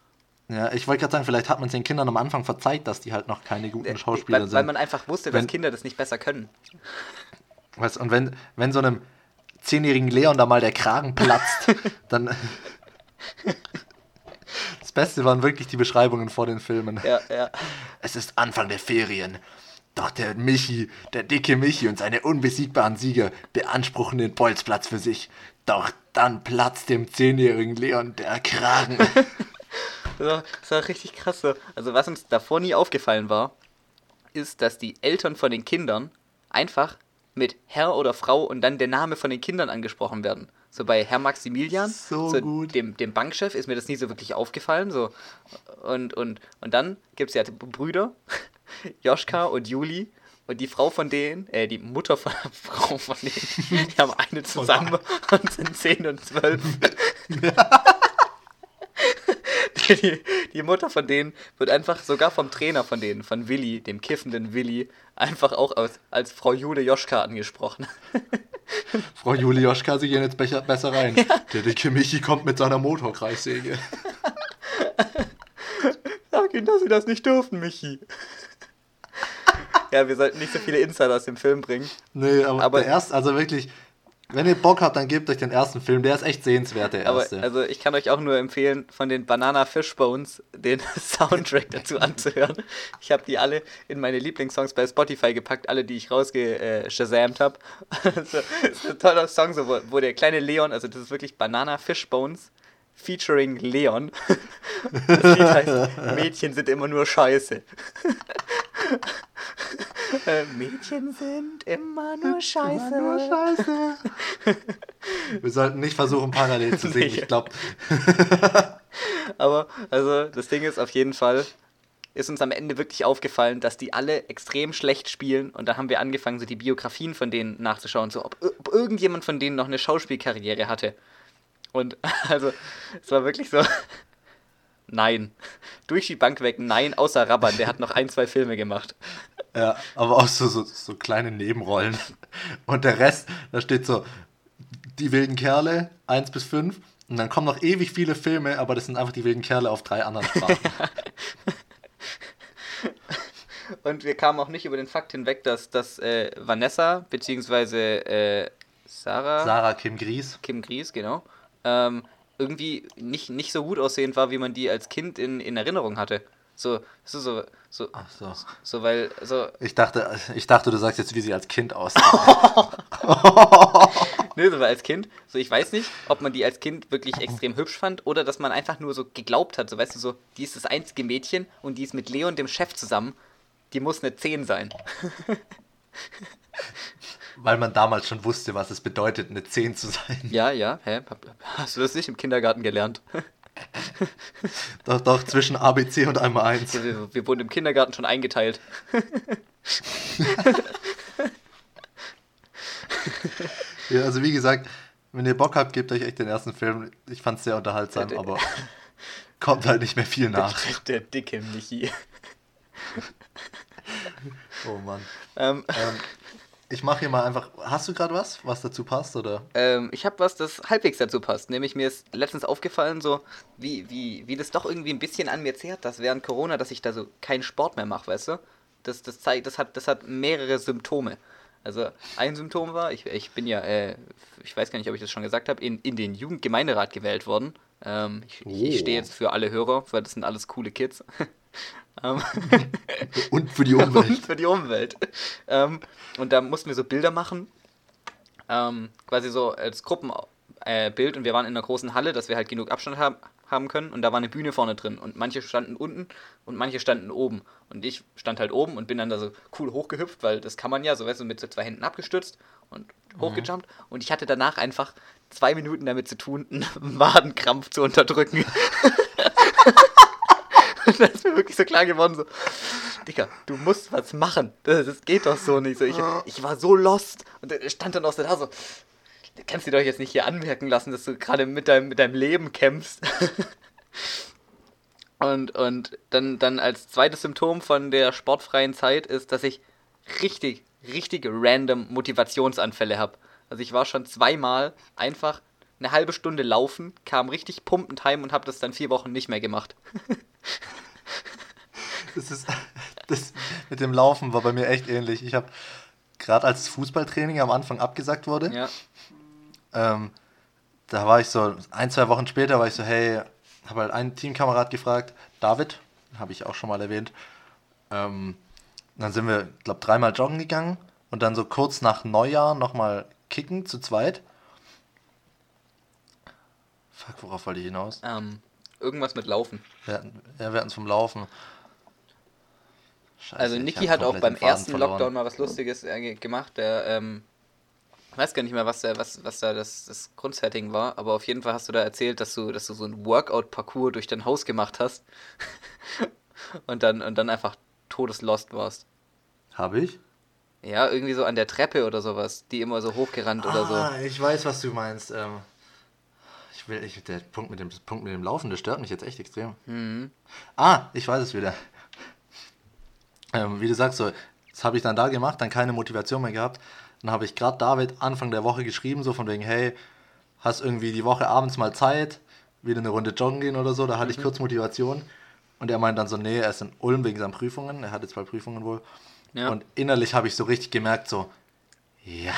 Ja, ich wollte gerade sagen, vielleicht hat man es den Kindern am Anfang verzeiht, dass die halt noch keine guten Schauspieler weil, sind. Weil man einfach wusste, wenn, dass Kinder das nicht besser können. Weißt, und wenn, wenn so einem zehnjährigen Leon da mal der Kragen platzt, dann. Das Beste waren wirklich die Beschreibungen vor den Filmen. Ja, ja. Es ist Anfang der Ferien. Doch der Michi, der dicke Michi und seine unbesiegbaren Sieger beanspruchen den Bolzplatz für sich. Doch dann platzt dem zehnjährigen Leon der Kragen. Das war, das war richtig krass so. Also was uns davor nie aufgefallen war, ist, dass die Eltern von den Kindern einfach mit Herr oder Frau und dann der Name von den Kindern angesprochen werden. So bei Herr Maximilian, so, so gut. Dem, dem Bankchef, ist mir das nie so wirklich aufgefallen. So. Und, und, und dann gibt es ja Brüder, Joschka und Juli. Und die Frau von denen, äh, die Mutter von der Frau von denen, die haben eine zusammen und sind 10 und 12. die, die, Mutter von denen wird einfach sogar vom Trainer von denen, von Willi, dem kiffenden Willi, einfach auch als, als Frau Jule Joschka angesprochen. Frau Jule Joschka, Sie gehen jetzt besser, besser rein. Ja. Der dicke Michi kommt mit seiner Motorkreissäge. Sag ihnen, dass sie das nicht dürfen, Michi. ja, wir sollten nicht so viele Insider aus dem Film bringen. Nee, aber, aber der erste, also wirklich, wenn ihr Bock habt, dann gebt euch den ersten Film. Der ist echt sehenswert, der erste. Aber, also ich kann euch auch nur empfehlen, von den Banana Fish Bones den Soundtrack dazu anzuhören. Ich habe die alle in meine Lieblingssongs bei Spotify gepackt, alle, die ich rausgeshazamt habe. das ist ein toller Song, so, wo, wo der kleine Leon, also das ist wirklich Banana Fish Bones featuring Leon. Das Lied heißt Mädchen sind immer nur scheiße. Äh, Mädchen sind immer nur scheiße. Immer nur scheiße. Wir sollten nicht versuchen, parallel zu singen, ich glaube. Aber, also, das Ding ist auf jeden Fall, ist uns am Ende wirklich aufgefallen, dass die alle extrem schlecht spielen und dann haben wir angefangen, so die Biografien von denen nachzuschauen, so ob, ob irgendjemand von denen noch eine Schauspielkarriere hatte. Und also, es war wirklich so, nein. Durch die Bank weg, nein, außer Rabban, der hat noch ein, zwei Filme gemacht. Ja, aber auch so, so, so kleine Nebenrollen. Und der Rest, da steht so, die wilden Kerle, 1 bis 5. Und dann kommen noch ewig viele Filme, aber das sind einfach die wilden Kerle auf drei anderen Sprachen. Und wir kamen auch nicht über den Fakt hinweg, dass, dass äh, Vanessa, beziehungsweise äh, Sarah. Sarah Kim Gries. Kim Gries, genau. Ähm, irgendwie nicht, nicht so gut aussehend war, wie man die als Kind in, in Erinnerung hatte. So, so, so, so, Ach so. so, weil, so. Ich dachte, ich dachte, du sagst jetzt, wie sie als Kind aussah. Nö, so weil als Kind, so ich weiß nicht, ob man die als Kind wirklich extrem hübsch fand oder dass man einfach nur so geglaubt hat, so weißt du, so, die ist das einzige Mädchen und die ist mit Leon, dem Chef, zusammen. Die muss eine 10 sein. Weil man damals schon wusste, was es bedeutet, eine 10 zu sein. Ja, ja, hä? Hast du das nicht im Kindergarten gelernt? doch, doch, zwischen ABC und einmal 1. Ja, wir, wir, wurden im Kindergarten schon eingeteilt. ja, also wie gesagt, wenn ihr Bock habt, gebt euch echt den ersten Film. Ich fand es sehr unterhaltsam, aber kommt halt nicht mehr viel nach. Der, der dicke Michi. oh Mann. Ähm, ähm, ich mache hier mal einfach. Hast du gerade was, was dazu passt, oder? Ähm, ich habe was, das halbwegs dazu passt. Nämlich mir ist letztens aufgefallen, so wie, wie, wie das doch irgendwie ein bisschen an mir zehrt, dass während Corona, dass ich da so keinen Sport mehr mache, weißt du? Das, das zeigt, das hat, das hat mehrere Symptome. Also ein Symptom war, ich, ich bin ja, äh, ich weiß gar nicht, ob ich das schon gesagt habe, in, in den Jugendgemeinderat gewählt worden. Ähm, ich, oh. ich stehe jetzt für alle Hörer, weil das sind alles coole Kids. Ähm, und für die Umwelt. und für die Umwelt. Ähm, und da mussten wir so Bilder machen, ähm, quasi so als Gruppenbild. Äh, und wir waren in einer großen Halle, dass wir halt genug Abstand haben, haben können. Und da war eine Bühne vorne drin. Und manche standen unten und manche standen oben. Und ich stand halt oben und bin dann da so cool hochgehüpft, weil das kann man ja, so weißt du, mit so zwei Händen abgestützt und mhm. hochgejumpt. Und ich hatte danach einfach zwei Minuten damit zu tun, einen Wadenkrampf zu unterdrücken. da ist mir wirklich so klar geworden, so, Digga, du musst was machen. Das, das geht doch so nicht. So, ich, ich war so lost und stand dann auch so da so, du kannst dir doch jetzt nicht hier anmerken lassen, dass du gerade mit deinem, mit deinem Leben kämpfst. und, und dann, dann als zweites Symptom von der sportfreien Zeit ist, dass ich richtig, richtig random Motivationsanfälle habe. Also ich war schon zweimal einfach eine halbe Stunde laufen, kam richtig pumpend heim und habe das dann vier Wochen nicht mehr gemacht. das ist das mit dem Laufen war bei mir echt ähnlich. Ich habe gerade als Fußballtraining am Anfang abgesagt wurde, ja. ähm, da war ich so ein zwei Wochen später war ich so hey, habe halt einen Teamkamerad gefragt, David, habe ich auch schon mal erwähnt. Ähm, dann sind wir, glaube dreimal joggen gegangen und dann so kurz nach Neujahr nochmal kicken zu zweit. Fuck, worauf wollte ich hinaus? Ähm, irgendwas mit Laufen. Wir hatten, ja, wir hatten es vom Laufen. Scheiße, also Niki hat auch beim ersten verloren. Lockdown mal was Lustiges äh, gemacht. Der, ähm, ich weiß gar nicht mehr, was, der, was, was da das, das Grundsetting war, aber auf jeden Fall hast du da erzählt, dass du, dass du so ein Workout-Parcours durch dein Haus gemacht hast und, dann, und dann einfach todeslost warst. Habe ich? Ja, irgendwie so an der Treppe oder sowas, die immer so hochgerannt ah, oder so. Ah, ich weiß, was du meinst. Ähm, ich will, ich, der Punkt mit, dem, Punkt mit dem Laufen, der stört mich jetzt echt extrem. Mhm. Ah, ich weiß es wieder. Ähm, wie du sagst, so, das habe ich dann da gemacht, dann keine Motivation mehr gehabt. Dann habe ich gerade David Anfang der Woche geschrieben, so von wegen, hey, hast irgendwie die Woche abends mal Zeit, wieder eine Runde joggen gehen oder so. Da hatte mhm. ich kurz Motivation. Und er meint dann so, nee, er ist in Ulm wegen seinen Prüfungen. Er hatte zwei Prüfungen wohl. Ja. Und innerlich habe ich so richtig gemerkt, so, ja.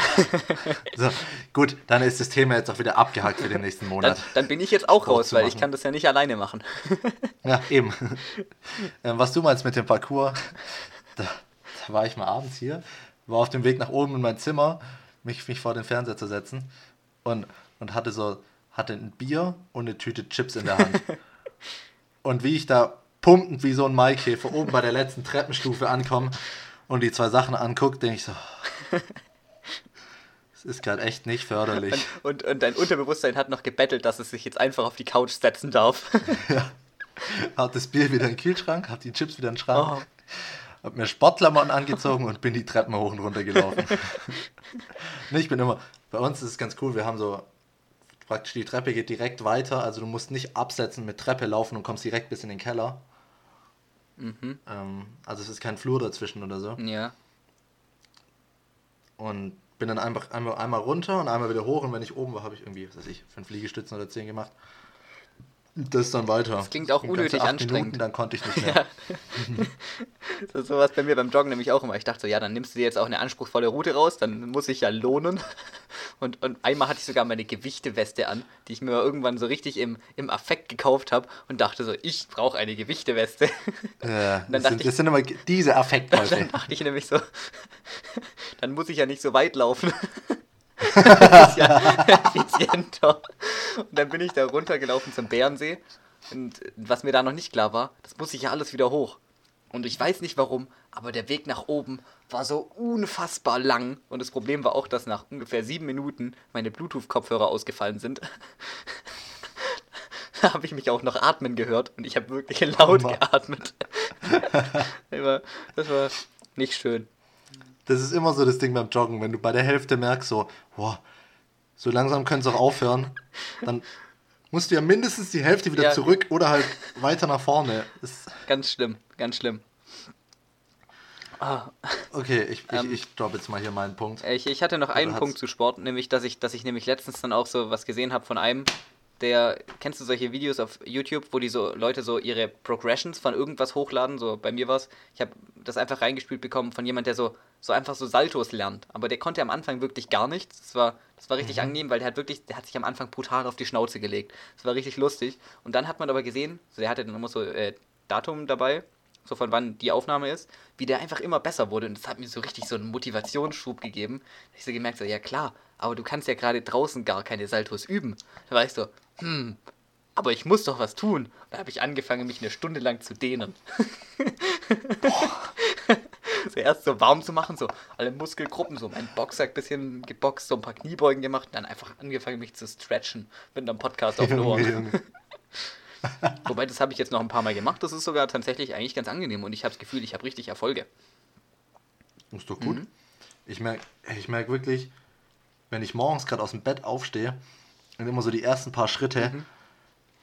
so, gut, dann ist das Thema jetzt auch wieder abgehakt für den nächsten Monat. Dann, dann bin ich jetzt auch raus, weil ich kann das ja nicht alleine machen. ja, eben. Ähm, was du meinst mit dem Parcours, da, da, war ich mal abends hier, war auf dem Weg nach oben in mein Zimmer, mich, mich vor den Fernseher zu setzen und, und hatte so, hatte ein Bier und eine Tüte Chips in der Hand. und wie ich da pumpend wie so ein Maikäfer oben bei der letzten Treppenstufe ankomme und die zwei Sachen angucke, denke ich so, das ist gerade echt nicht förderlich. Und, und, und, dein Unterbewusstsein hat noch gebettelt, dass es sich jetzt einfach auf die Couch setzen darf. ja. Hat das Bier wieder in den Kühlschrank, hat die Chips wieder in den Schrank, oh. hab mir Sportklamotten angezogen und bin die Treppen hoch und runter gelaufen. nee, ich bin immer, bei uns ist es ganz cool, wir haben so, praktisch die Treppe geht direkt weiter, also du musst nicht absetzen mit Treppe laufen und kommst direkt bis in den Keller. Mhm. Ähm, also es ist kein Flur dazwischen oder so. Ja. Und bin dann einfach einmal, einmal runter und einmal wieder hoch und wenn ich oben war, habe ich irgendwie, was weiß ich, fünf Liegestützen oder zehn gemacht. Das ist dann weiter. Das klingt auch unnötig anstrengend. Minuten, dann konnte ich nicht mehr. Ja. so was bei mir beim Joggen nämlich auch immer. Ich dachte so, ja, dann nimmst du dir jetzt auch eine anspruchsvolle Route raus, dann muss ich ja lohnen. Und, und einmal hatte ich sogar meine Gewichteweste an, die ich mir irgendwann so richtig im, im Affekt gekauft habe und dachte so, ich brauche eine Gewichteweste. Ja, das, sind, ich, das sind immer diese Affektleute. Dann dachte ich nämlich so, dann muss ich ja nicht so weit laufen. Das ist ja effizienter. Und dann bin ich da runtergelaufen zum Bärensee. Und was mir da noch nicht klar war, das muss ich ja alles wieder hoch. Und ich weiß nicht warum, aber der Weg nach oben war so unfassbar lang. Und das Problem war auch, dass nach ungefähr sieben Minuten meine Bluetooth-Kopfhörer ausgefallen sind. da habe ich mich auch noch atmen gehört und ich habe wirklich laut oh geatmet. das war nicht schön. Das ist immer so das Ding beim Joggen, wenn du bei der Hälfte merkst, so, boah, so langsam können sie auch aufhören, dann musst du ja mindestens die Hälfte wieder ja. zurück oder halt weiter nach vorne. Das ganz schlimm, ganz schlimm. Ah. Okay, ich, ich, ähm, ich droppe jetzt mal hier meinen Punkt. Ich, ich hatte noch einen Punkt zu Sport, nämlich, dass ich, dass ich nämlich letztens dann auch so was gesehen habe von einem, der, kennst du solche Videos auf YouTube, wo die so Leute so ihre Progressions von irgendwas hochladen? So bei mir war es, ich habe das einfach reingespielt bekommen von jemand, der so, so einfach so Saltos lernt. Aber der konnte am Anfang wirklich gar nichts. Das war, das war richtig mhm. angenehm, weil der hat wirklich, der hat sich am Anfang brutal auf die Schnauze gelegt. Das war richtig lustig. Und dann hat man aber gesehen, so der hatte dann immer so äh, Datum dabei, so von wann die Aufnahme ist, wie der einfach immer besser wurde. Und das hat mir so richtig so einen Motivationsschub gegeben. Da ich so gemerkt, so, ja klar, aber du kannst ja gerade draußen gar keine Saltos üben. Da war ich so, hm, aber ich muss doch was tun. Da habe ich angefangen, mich eine Stunde lang zu dehnen. Zuerst so warm zu machen, so alle Muskelgruppen, so mein Boxsack bisschen geboxt, so ein paar Kniebeugen gemacht und dann einfach angefangen, mich zu stretchen mit einem Podcast auf den Ohren. Wobei, das habe ich jetzt noch ein paar Mal gemacht. Das ist sogar tatsächlich eigentlich ganz angenehm und ich habe das Gefühl, ich habe richtig Erfolge. Ist doch gut. Mhm. Ich merke ich merk wirklich, wenn ich morgens gerade aus dem Bett aufstehe und immer so die ersten paar Schritte, mhm.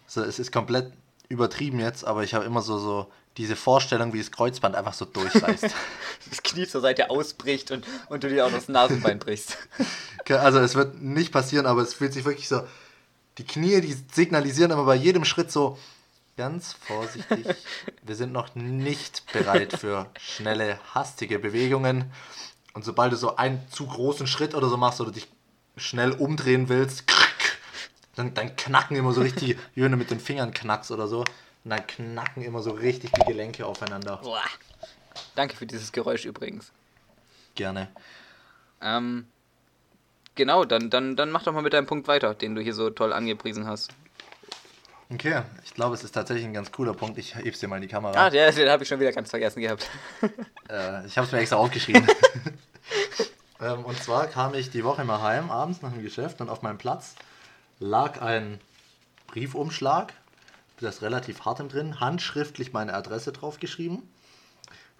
so, es ist komplett übertrieben jetzt, aber ich habe immer so, so diese Vorstellung, wie das Kreuzband einfach so durchreißt. das Knie zur Seite ausbricht und, und du dir auch das Nasenbein brichst. Also es wird nicht passieren, aber es fühlt sich wirklich so. Die Knie, die signalisieren immer bei jedem Schritt so, ganz vorsichtig. Wir sind noch nicht bereit für schnelle, hastige Bewegungen. Und sobald du so einen zu großen Schritt oder so machst oder dich schnell umdrehen willst, dann, dann knacken immer so richtig, wie wenn du mit den Fingern knackst oder so. Und dann knacken immer so richtig die Gelenke aufeinander. Boah. Danke für dieses Geräusch übrigens. Gerne. Ähm, genau, dann, dann, dann mach doch mal mit deinem Punkt weiter, den du hier so toll angepriesen hast. Okay, ich glaube, es ist tatsächlich ein ganz cooler Punkt. Ich heb's dir mal in die Kamera. Ah, ja, den habe ich schon wieder ganz vergessen gehabt. äh, ich habe es mir extra aufgeschrieben. ähm, und zwar kam ich die Woche mal heim, abends nach dem Geschäft, und auf meinem Platz lag ein Briefumschlag, da ist relativ hart im drin, handschriftlich meine Adresse draufgeschrieben.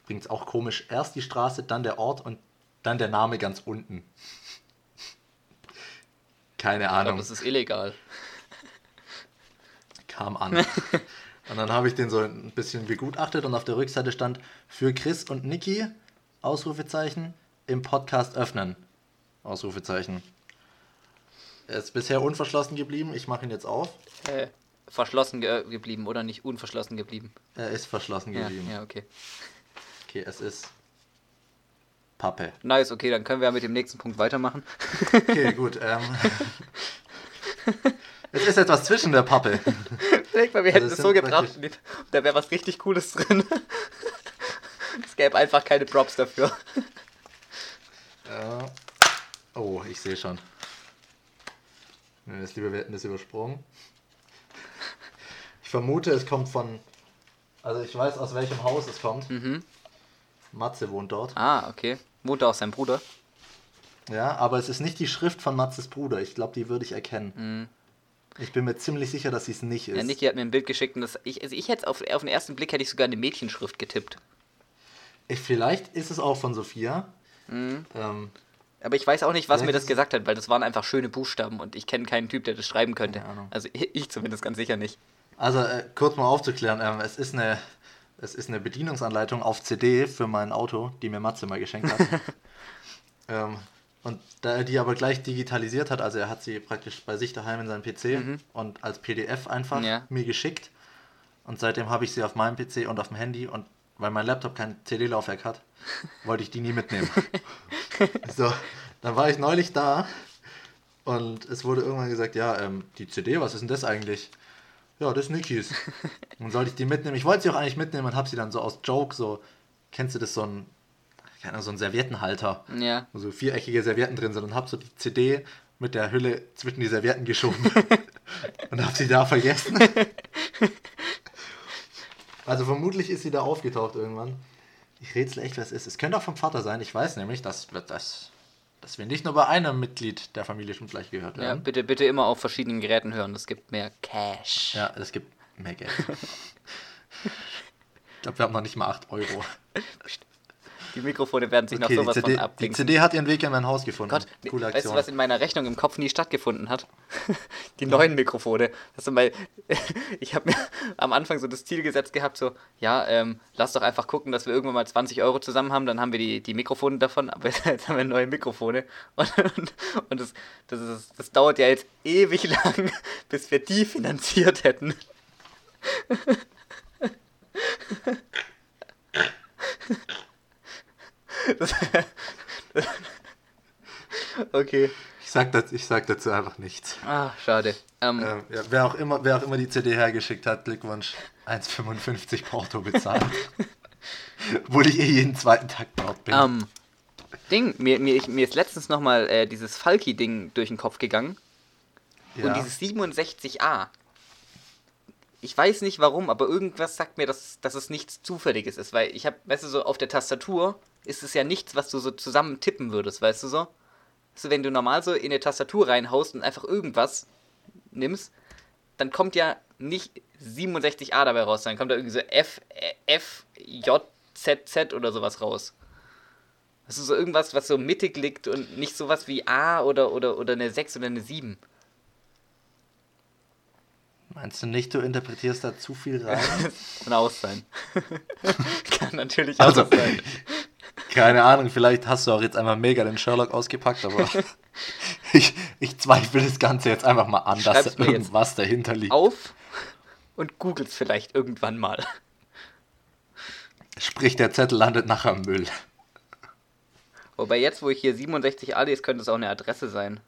Übrigens auch komisch, erst die Straße, dann der Ort und dann der Name ganz unten. Keine Ahnung. Glaube, das ist illegal kam an. und dann habe ich den so ein bisschen begutachtet und auf der Rückseite stand für Chris und Niki, Ausrufezeichen, im Podcast öffnen. Ausrufezeichen. Er ist bisher unverschlossen geblieben, ich mache ihn jetzt auf. Äh, verschlossen ge geblieben oder nicht unverschlossen geblieben? Er ist verschlossen geblieben. Ja, ja, okay. Okay, es ist Pappe. Nice, okay, dann können wir ja mit dem nächsten Punkt weitermachen. Okay, gut. Ähm, Es ist etwas zwischen der Pappe. Denk mal, wir hätten also es so gebracht, da wäre was richtig Cooles drin. es gäbe einfach keine Props dafür. Ja. Oh, ich sehe schon. Das lieber, wir hätten das übersprungen. Ich vermute, es kommt von. Also ich weiß, aus welchem Haus es kommt. Mhm. Matze wohnt dort. Ah, okay. Wohnt da auch sein Bruder? Ja, aber es ist nicht die Schrift von Matzes Bruder. Ich glaube, die würde ich erkennen. Mhm. Ich bin mir ziemlich sicher, dass sie es nicht ist. Ja, Niki hat mir ein Bild geschickt und das, ich, also ich hätte auf, auf den ersten Blick hätte ich sogar eine Mädchenschrift getippt. Ich, vielleicht ist es auch von Sophia. Mhm. Ähm, aber ich weiß auch nicht, was mir das gesagt hat, weil das waren einfach schöne Buchstaben und ich kenne keinen Typ, der das schreiben könnte. Also ich zumindest ganz sicher nicht. Also äh, kurz mal aufzuklären, ähm, es ist eine es ist eine Bedienungsanleitung auf CD für mein Auto, die mir Matze mal geschenkt hat. ähm, und da er die aber gleich digitalisiert hat, also er hat sie praktisch bei sich daheim in seinem PC mhm. und als PDF einfach ja. mir geschickt. Und seitdem habe ich sie auf meinem PC und auf dem Handy und weil mein Laptop kein CD-Laufwerk hat, wollte ich die nie mitnehmen. so, dann war ich neulich da und es wurde irgendwann gesagt, ja, ähm, die CD, was ist denn das eigentlich? Ja, das ist Nikis. Und sollte ich die mitnehmen? Ich wollte sie auch eigentlich mitnehmen und habe sie dann so aus Joke so, kennst du das so ein keine so ein Serviettenhalter, ja. wo so viereckige Servietten drin sind und habe so die CD mit der Hülle zwischen die Servietten geschoben und habe sie da vergessen. Also vermutlich ist sie da aufgetaucht irgendwann. Ich rätsel echt, was es ist. Es könnte auch vom Vater sein. Ich weiß nämlich, dass, dass, dass wir nicht nur bei einem Mitglied der Familie schon vielleicht gehört werden. Ja, bitte, bitte immer auf verschiedenen Geräten hören. Es gibt mehr Cash. Ja, es gibt mehr Geld. ich glaube, wir haben noch nicht mal 8 Euro. Die Mikrofone werden sich okay, noch sowas CD, von ablinken. Die CD hat ihren Weg in mein Haus gefunden. Gott, Coole Aktion. weißt du, was in meiner Rechnung im Kopf nie stattgefunden hat? Die ja. neuen Mikrofone. Also mal, ich habe mir am Anfang so das Ziel gesetzt gehabt, so, ja, ähm, lass doch einfach gucken, dass wir irgendwann mal 20 Euro zusammen haben, dann haben wir die, die Mikrofone davon, aber jetzt haben wir neue Mikrofone. Und, und, und das, das, ist, das dauert ja jetzt ewig lang, bis wir die finanziert hätten. okay. Ich sag, dazu, ich sag dazu einfach nichts. Ah, schade. Ähm, ähm, ja, wer, auch immer, wer auch immer die CD hergeschickt hat, Glückwunsch. 1,55 Porto bezahlt. Obwohl ich eh jeden zweiten Tag dort bin. Ähm, Ding, mir, mir, mir ist letztens nochmal äh, dieses Falki-Ding durch den Kopf gegangen. Ja. Und dieses 67a. Ich weiß nicht warum, aber irgendwas sagt mir, dass, dass es nichts Zufälliges ist. Weil ich habe, weißt du, so auf der Tastatur ist es ja nichts, was du so zusammen tippen würdest, weißt du so? Also wenn du normal so in eine Tastatur reinhaust und einfach irgendwas nimmst, dann kommt ja nicht 67a dabei raus, dann kommt da irgendwie so F, F, J, Z, Z oder sowas raus. Das ist so irgendwas, was so mittig liegt und nicht sowas wie A oder, oder, oder eine 6 oder eine 7. Meinst du nicht, du interpretierst da zu viel rein? Kann auch sein. Kann natürlich auch Also, sein. Keine Ahnung, vielleicht hast du auch jetzt einmal mega den Sherlock ausgepackt, aber ich, ich zweifle das Ganze jetzt einfach mal an, dass Schreib's da mir jetzt irgendwas dahinter liegt. Auf und googles vielleicht irgendwann mal. Sprich, der Zettel landet nachher im Müll. Wobei jetzt, wo ich hier 67a lese, könnte es auch eine Adresse sein.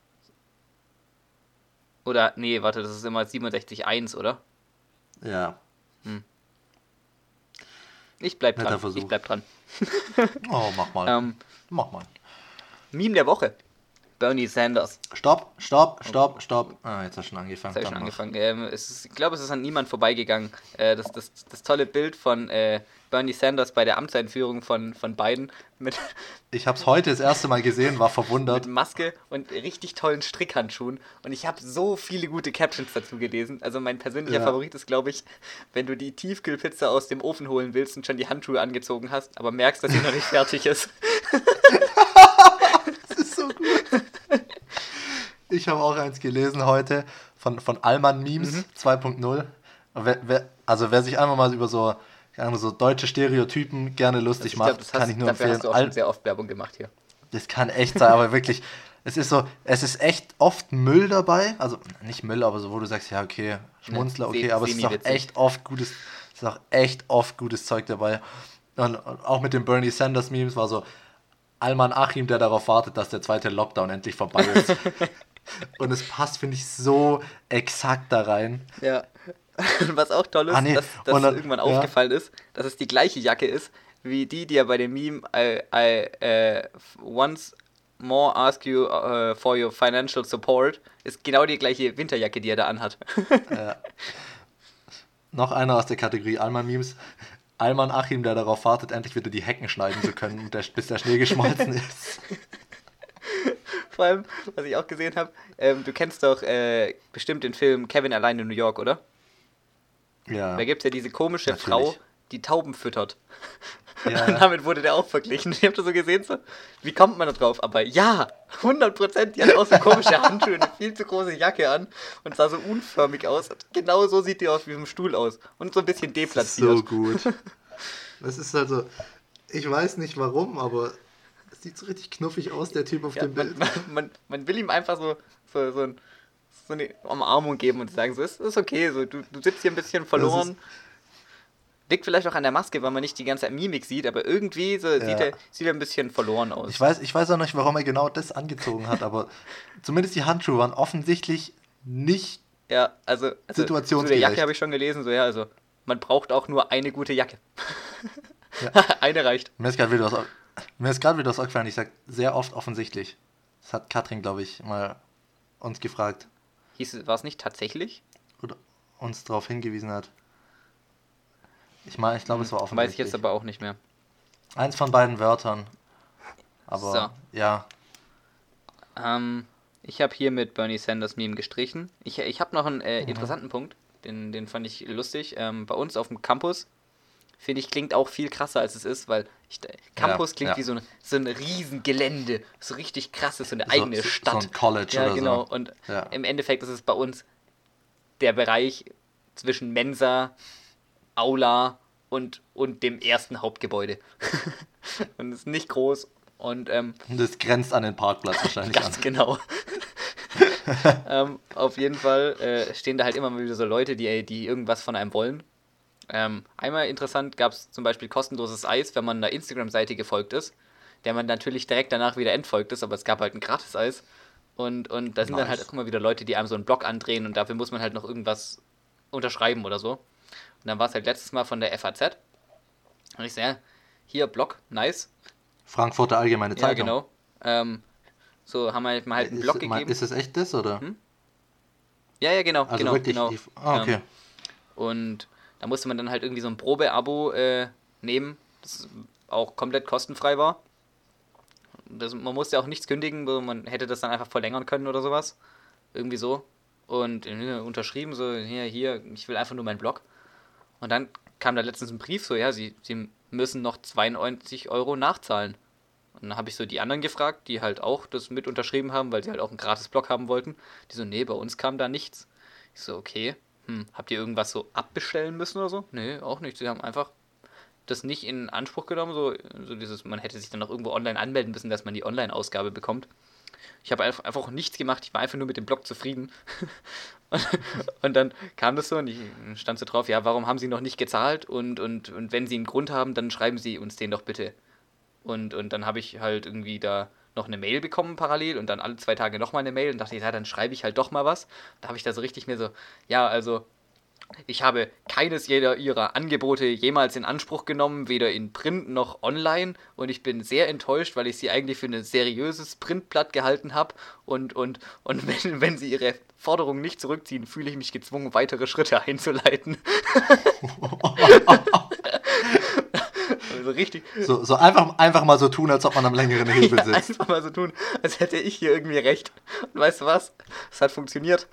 Oder, nee, warte, das ist immer 67.1, oder? Ja. Ich bleib Netter dran. Versuch. Ich bleib dran. Oh, mach mal. Ähm, Mach mal. Meme der Woche. Bernie Sanders. Stopp, stopp, stopp, stopp. Ah, jetzt hast du schon angefangen. Jetzt habe ich schon angefangen. Ähm, es ist, ich glaube, es ist an niemand vorbeigegangen. Äh, das, das, das tolle Bild von äh, Bernie Sanders bei der Amtseinführung von, von Biden mit, Ich hab's heute das erste Mal gesehen, war verwundert. mit Maske und richtig tollen Strickhandschuhen. Und ich habe so viele gute Captions dazu gelesen. Also mein persönlicher Ja. Favorit ist, glaube ich, wenn du die Tiefkühlpizza aus dem Ofen holen willst und schon die Handschuhe angezogen hast, aber merkst, dass sie noch nicht fertig ist. Das ist so gut. Ich habe auch eins gelesen heute von, von Allmann Memes Mhm. 2.0. Wer, wer, also wer sich einfach mal über so, so deutsche Stereotypen gerne lustig Ich macht, glaube, das kann hast, ich nur dafür empfehlen. hast du auch Al- schon sehr oft Werbung gemacht hier. Das kann echt sein, aber wirklich, es ist so, es ist echt oft Müll dabei. Also nicht Müll, aber so, wo du sagst, ja, okay, Schmunzler, se- okay, aber es ist auch echt oft gutes, es ist auch echt oft gutes Zeug dabei. Und, und auch mit den Bernie Sanders Memes war so Alman Achim, der darauf wartet, dass der zweite Lockdown endlich vorbei ist. und es passt, finde ich, so exakt da rein. Ja. Was auch toll ist, Ah, nee, dass, dass und dann- irgendwann ja. aufgefallen ist, dass es die gleiche Jacke ist, wie die, die er bei dem Meme I, I uh, once more ask you uh, for your financial support, ist genau die gleiche Winterjacke, die er da anhat. Noch einer aus der Kategorie Alman Memes. Alman Achim, der darauf wartet, endlich wieder die Hecken schneiden zu können, und der, bis der Schnee geschmolzen ist. Vor allem, was ich auch gesehen habe, ähm, du kennst doch äh, bestimmt den Film Kevin allein in New York, oder? Ja. Da gibt es ja diese komische Natürlich. Frau, die Tauben füttert. Ja. Und damit wurde der auch verglichen. Ich habe das so gesehen, so, wie kommt man da drauf? Aber ja, 100%, die hat auch so komische Handschuhe, eine viel zu große Jacke an und sah so unförmig aus. Und genau so sieht die aus wie im Stuhl aus. Und so ein bisschen deplatziert. So gut. Das ist also, ich weiß nicht warum, aber es sieht so richtig knuffig aus, der Typ auf Ja, dem Bild. man, man, man will ihm einfach so, so, so, ein, so eine Umarmung geben und sagen, so, es ist okay, so, du, du sitzt hier ein bisschen verloren. Liegt vielleicht auch an der Maske, weil man nicht die ganze Mimik sieht, aber irgendwie so sieht, er, sieht er ein bisschen verloren aus. Ich weiß, ich weiß auch nicht, warum er genau das angezogen hat, aber zumindest die Handschuhe waren offensichtlich nicht. Ja, also, also Situationsgerecht. Jacke habe ich schon gelesen, so ja, also man braucht auch nur eine gute Jacke. eine reicht. Mir ist gerade wieder was, au- mir ist gerade wieder was aufgefallen. Ich sag sehr oft offensichtlich. Das hat Katrin, glaube ich, mal uns gefragt Hieß es, war es nicht tatsächlich? oder uns darauf hingewiesen hat. Ich meine, ich glaube, es war offensichtlich. Weiß ich jetzt aber auch nicht mehr. Eins von beiden Wörtern. Aber So. ja, Ähm, ich habe hier mit Bernie Sanders Meme gestrichen. Ich, ich habe noch einen äh, interessanten Punkt, den, den fand ich lustig. Ähm, bei uns auf dem Campus, finde ich, klingt auch viel krasser, als es ist, weil ich, Campus Ja, klingt ja. wie so ein, so ein Riesengelände, so richtig krass ist, so eine So- eigene so- so Stadt. ein College ja, oder so. genau. Und Ja. im Endeffekt ist es bei uns der Bereich zwischen Mensa, Aula und, und dem ersten Hauptgebäude. und es ist nicht groß und ähm, das grenzt an den Parkplatz wahrscheinlich Ganz an. genau. ähm, auf jeden Fall äh, stehen da halt immer mal wieder so Leute, die, die irgendwas von einem wollen. Ähm, einmal interessant gab es zum Beispiel kostenloses Eis, wenn man einer Instagram-Seite gefolgt ist, der man natürlich direkt danach wieder entfolgt ist, aber es gab halt ein Gratis-Eis. Und, und da sind dann Nice. halt auch immer wieder Leute, die einem so einen Blog andrehen und dafür muss man halt noch irgendwas unterschreiben oder so. Und dann war es halt letztes Mal von der FAZ. Und ich sehe, hier Blog, nice. Frankfurter Allgemeine Ja, Zeitung. genau. Ähm, so haben wir halt mal halt einen Ist, Blog mein- gegeben. ist es echt das, oder? Ja, ja, genau, Also genau, wirklich. genau. die- ah, okay. Ähm, und da musste man dann halt irgendwie so ein Probeabo äh, nehmen, das auch komplett kostenfrei war. Das, man musste auch nichts kündigen, man hätte das dann einfach verlängern können oder sowas. Irgendwie so. Und äh, unterschrieben, so, hier, hier, ich will einfach nur meinen Blog. Und dann kam da letztens ein Brief, so, ja, sie, sie müssen noch 92 Euro nachzahlen. Und dann habe ich so die anderen gefragt, die halt auch das mit unterschrieben haben, weil sie halt auch einen gratis Blog haben wollten. Die so, nee, bei uns kam da nichts. Ich so, okay, hm, habt ihr irgendwas so abbestellen müssen oder so? Nee, auch nicht. Sie haben einfach das nicht in Anspruch genommen, so, so dieses, man hätte sich dann noch irgendwo online anmelden müssen, dass man die Online-Ausgabe bekommt. Ich habe einfach, einfach nichts gemacht, ich war einfach nur mit dem Blog zufrieden. und, dann kam das so und ich stand so drauf, ja, warum haben Sie noch nicht gezahlt? Und, und, und wenn Sie einen Grund haben, dann schreiben Sie uns den doch bitte. Und, und dann habe ich halt irgendwie da noch eine Mail bekommen parallel und dann alle zwei Tage nochmal eine Mail und dachte, ja, dann schreibe ich halt doch mal was. Da habe ich da so richtig mir so, ja, also ich habe keines jeder ihrer Angebote jemals in Anspruch genommen, weder in Print noch online. Und ich bin sehr enttäuscht, weil ich sie eigentlich für ein seriöses Printblatt gehalten habe. Und, und, und wenn, wenn sie ihre Forderungen nicht zurückziehen, fühle ich mich gezwungen, weitere Schritte einzuleiten. also richtig. So, so einfach, einfach mal so tun, als ob man am längeren Hebel ja, sitzt. Einfach mal so tun, als hätte ich hier irgendwie recht. Und weißt du was? Es hat funktioniert.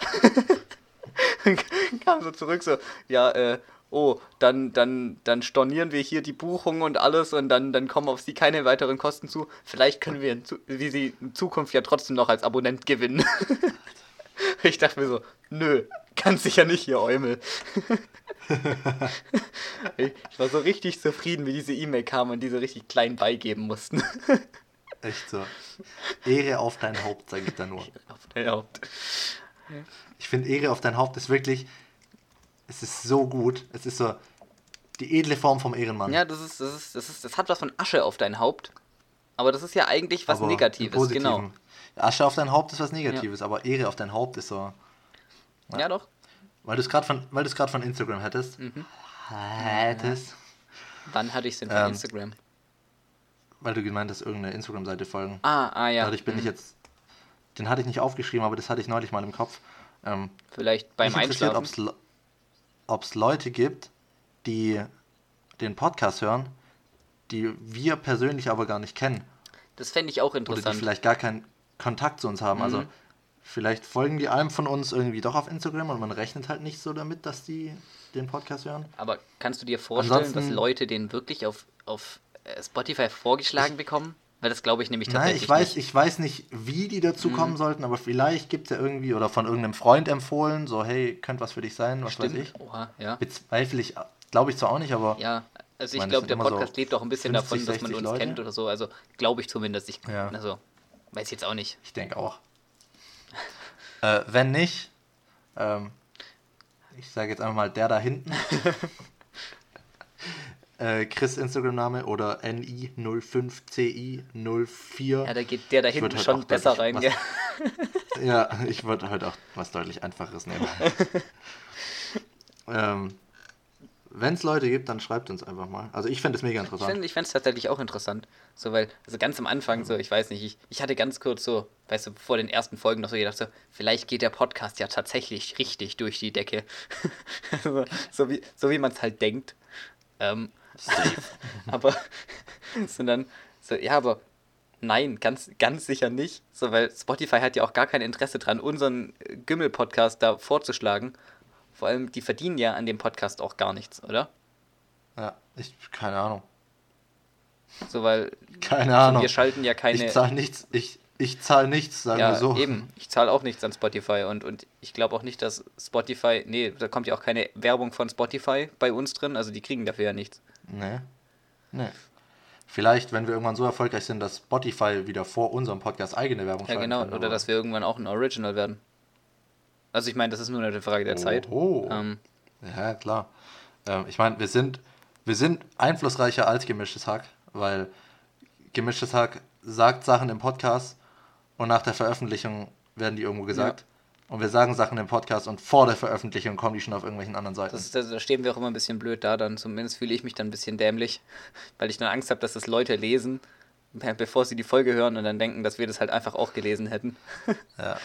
kam so zurück, so, ja, äh, oh, dann, dann, dann stornieren wir hier die Buchung und alles und dann, dann kommen auf sie keine weiteren Kosten zu. Vielleicht können wir in, wie sie in Zukunft ja trotzdem noch als Abonnent gewinnen. ich dachte mir so, nö, ganz sicher nicht hier, Eumel. ich war so richtig zufrieden, wie diese E-Mail kam und diese richtig klein beigeben mussten. Echt so. Ehre auf dein Haupt, sage ich da nur. Ehre auf dein Haupt. Ich finde, Ehre auf dein Haupt ist wirklich, es ist so gut. Es ist so die edle Form vom Ehrenmann. Ja, das ist, das ist, das ist, das hat was von Asche auf dein Haupt. Aber das ist ja eigentlich was aber Negatives, genau. Asche auf dein Haupt ist was Negatives, ja. aber Ehre auf dein Haupt ist so. Ja, ja doch. Weil du es gerade von, weil von Instagram hättest. Mhm. Hättest. Wann hatte ich es denn von ähm, Instagram? Weil du gemeint hast, irgendeine Instagram-Seite folgen. Ah, ah ja. Dadurch bin mhm. ich jetzt. Den hatte ich nicht aufgeschrieben, aber das hatte ich neulich mal im Kopf. Ähm, Vielleicht beim Einschlafen. Ob es Leute gibt, die den Podcast hören, die wir persönlich aber gar nicht kennen. Das fände ich auch interessant. Oder die vielleicht gar keinen Kontakt zu uns haben. Also mhm. Also vielleicht folgen die einem von uns irgendwie doch auf Instagram und man rechnet halt nicht so damit, dass die den Podcast hören. Aber kannst du dir vorstellen, Ansonsten, dass Leute den wirklich auf, auf äh, Spotify vorgeschlagen ich, bekommen? Weil das glaube ich nämlich tatsächlich Nein, ich weiß, nicht. ich weiß nicht, wie die dazu mhm. kommen sollten, aber vielleicht gibt es ja irgendwie oder von irgendeinem Freund empfohlen, so hey, könnte was für dich sein, was Stimmt. weiß ich. Oha, ja. Bezweifle ich, glaube ich zwar auch nicht, aber. Ja, also ich, ich glaube, der Podcast so lebt auch ein bisschen 50, davon, dass man uns Leute. kennt oder so. Also glaube ich zumindest. Ich, ja. Also, weiß ich jetzt auch nicht. Ich denke auch. äh, wenn nicht, ähm, ich sage jetzt einfach mal der da hinten. äh, Chris Instagram-Name oder NI05CI04. Ja, da geht der da hinten schon besser rein, was, ja. ja, ich würde heute auch was deutlich einfacheres nehmen. ähm, wenn es Leute gibt, dann schreibt uns einfach mal. Also ich fände es mega interessant. Ich fände es tatsächlich auch interessant. So, weil, also ganz am Anfang, so, ich weiß nicht, ich, ich hatte ganz kurz so, weißt du, vor den ersten Folgen noch so gedacht, so, vielleicht geht der Podcast ja tatsächlich richtig durch die Decke. so, so, wie, so wie man es halt denkt. Ähm, aber, sondern, so, ja, aber nein, ganz, ganz sicher nicht. So, weil Spotify hat ja auch gar kein Interesse dran, unseren Gümmel-Podcast da vorzuschlagen. Vor allem, die verdienen ja an dem Podcast auch gar nichts, oder? Ja, ich, keine Ahnung. So, weil. Keine Ahnung. Wir schalten ja keine. Ich zahle nichts, ich, ich zahle nichts, sagen ja, wir so. Eben, ich zahle auch nichts an Spotify und, und ich glaube auch nicht, dass Spotify. Nee, da kommt ja auch keine Werbung von Spotify bei uns drin, also die kriegen dafür ja nichts. Nee. Nee. Vielleicht, wenn wir irgendwann so erfolgreich sind, dass Spotify wieder vor unserem Podcast eigene Werbung Ja, genau. Kann, oder dass wir irgendwann auch ein Original werden. Also ich meine, das ist nur eine Frage der oh, Zeit. Oh. Ähm, ja, klar. Ähm, ich meine, wir sind, wir sind einflussreicher als gemischtes Hack, weil gemischtes Hack sagt Sachen im Podcast und nach der Veröffentlichung werden die irgendwo gesagt. Ja. Und wir sagen Sachen im Podcast und vor der Veröffentlichung kommen die schon auf irgendwelchen anderen Seiten. Das, das, da stehen wir auch immer ein bisschen blöd da, dann zumindest fühle ich mich dann ein bisschen dämlich, weil ich dann Angst habe, dass das Leute lesen, bevor sie die Folge hören und dann denken, dass wir das halt einfach auch gelesen hätten. Ja.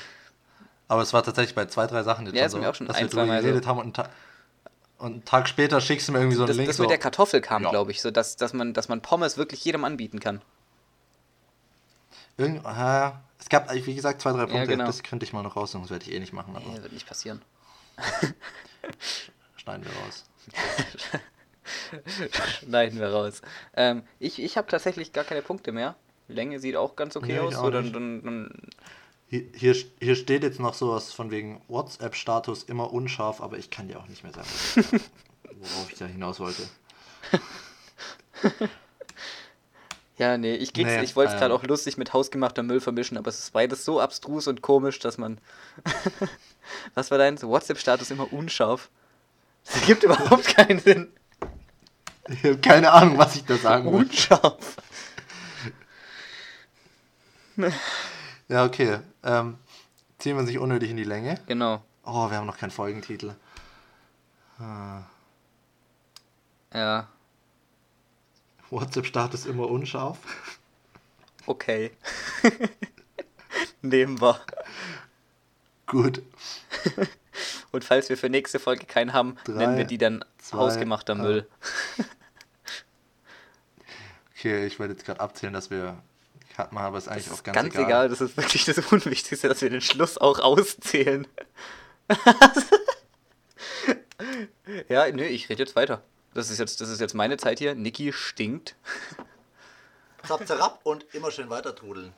Aber es war tatsächlich bei zwei, drei Sachen jetzt ja, schon so, auch schon dass ein, wir drüber geredet so. haben und, und einen Tag später schickst du mir irgendwie so einen das, Link. Das mit so. der Kartoffel kam, ja. glaube ich, so dass, dass, man, dass man Pommes wirklich jedem anbieten kann. Irgend, äh, es gab, wie gesagt, zwei, drei Punkte, ja, genau. das könnte ich mal noch raussuchen, das werde ich eh nicht machen. Aber nee, wird nicht passieren. Schneiden wir raus. Schneiden wir raus. Ähm, ich ich habe tatsächlich gar keine Punkte mehr. Länge sieht auch ganz okay nee, aus. So, dann, dann, dann Hier, hier, hier steht jetzt noch sowas von wegen WhatsApp-Status immer unscharf, aber ich kann dir auch nicht mehr sagen, worauf ich da hinaus wollte. Ja, nee, ich, nee, ich wollte es gerade ähm, auch lustig mit hausgemachter Müll vermischen, aber es ist beides so abstrus und komisch, dass man. Was war dein WhatsApp-Status immer unscharf? Das gibt überhaupt keinen Sinn. Ich habe keine Ahnung, was ich da sagen will. Unscharf. ja, okay. Ähm, ziehen wir sich unnötig in die Länge. Genau. Oh, wir haben noch keinen Folgentitel. Ah. Ja. WhatsApp-Status immer unscharf. Okay. Nehmen wir. Gut. Und falls wir für nächste Folge keinen haben, Drei, nennen wir die dann zwei, hausgemachter Müll. okay, ich wollte jetzt gerade abzählen, dass wir hat man aber ist eigentlich das auch ganz, ganz egal. egal. Das ist wirklich das Unwichtigste, dass wir den Schluss auch auszählen. ja, nö, ich rede jetzt weiter. Das ist jetzt, das ist jetzt meine Zeit hier. Niki stinkt. Zap, zap und immer schön weiter trudeln.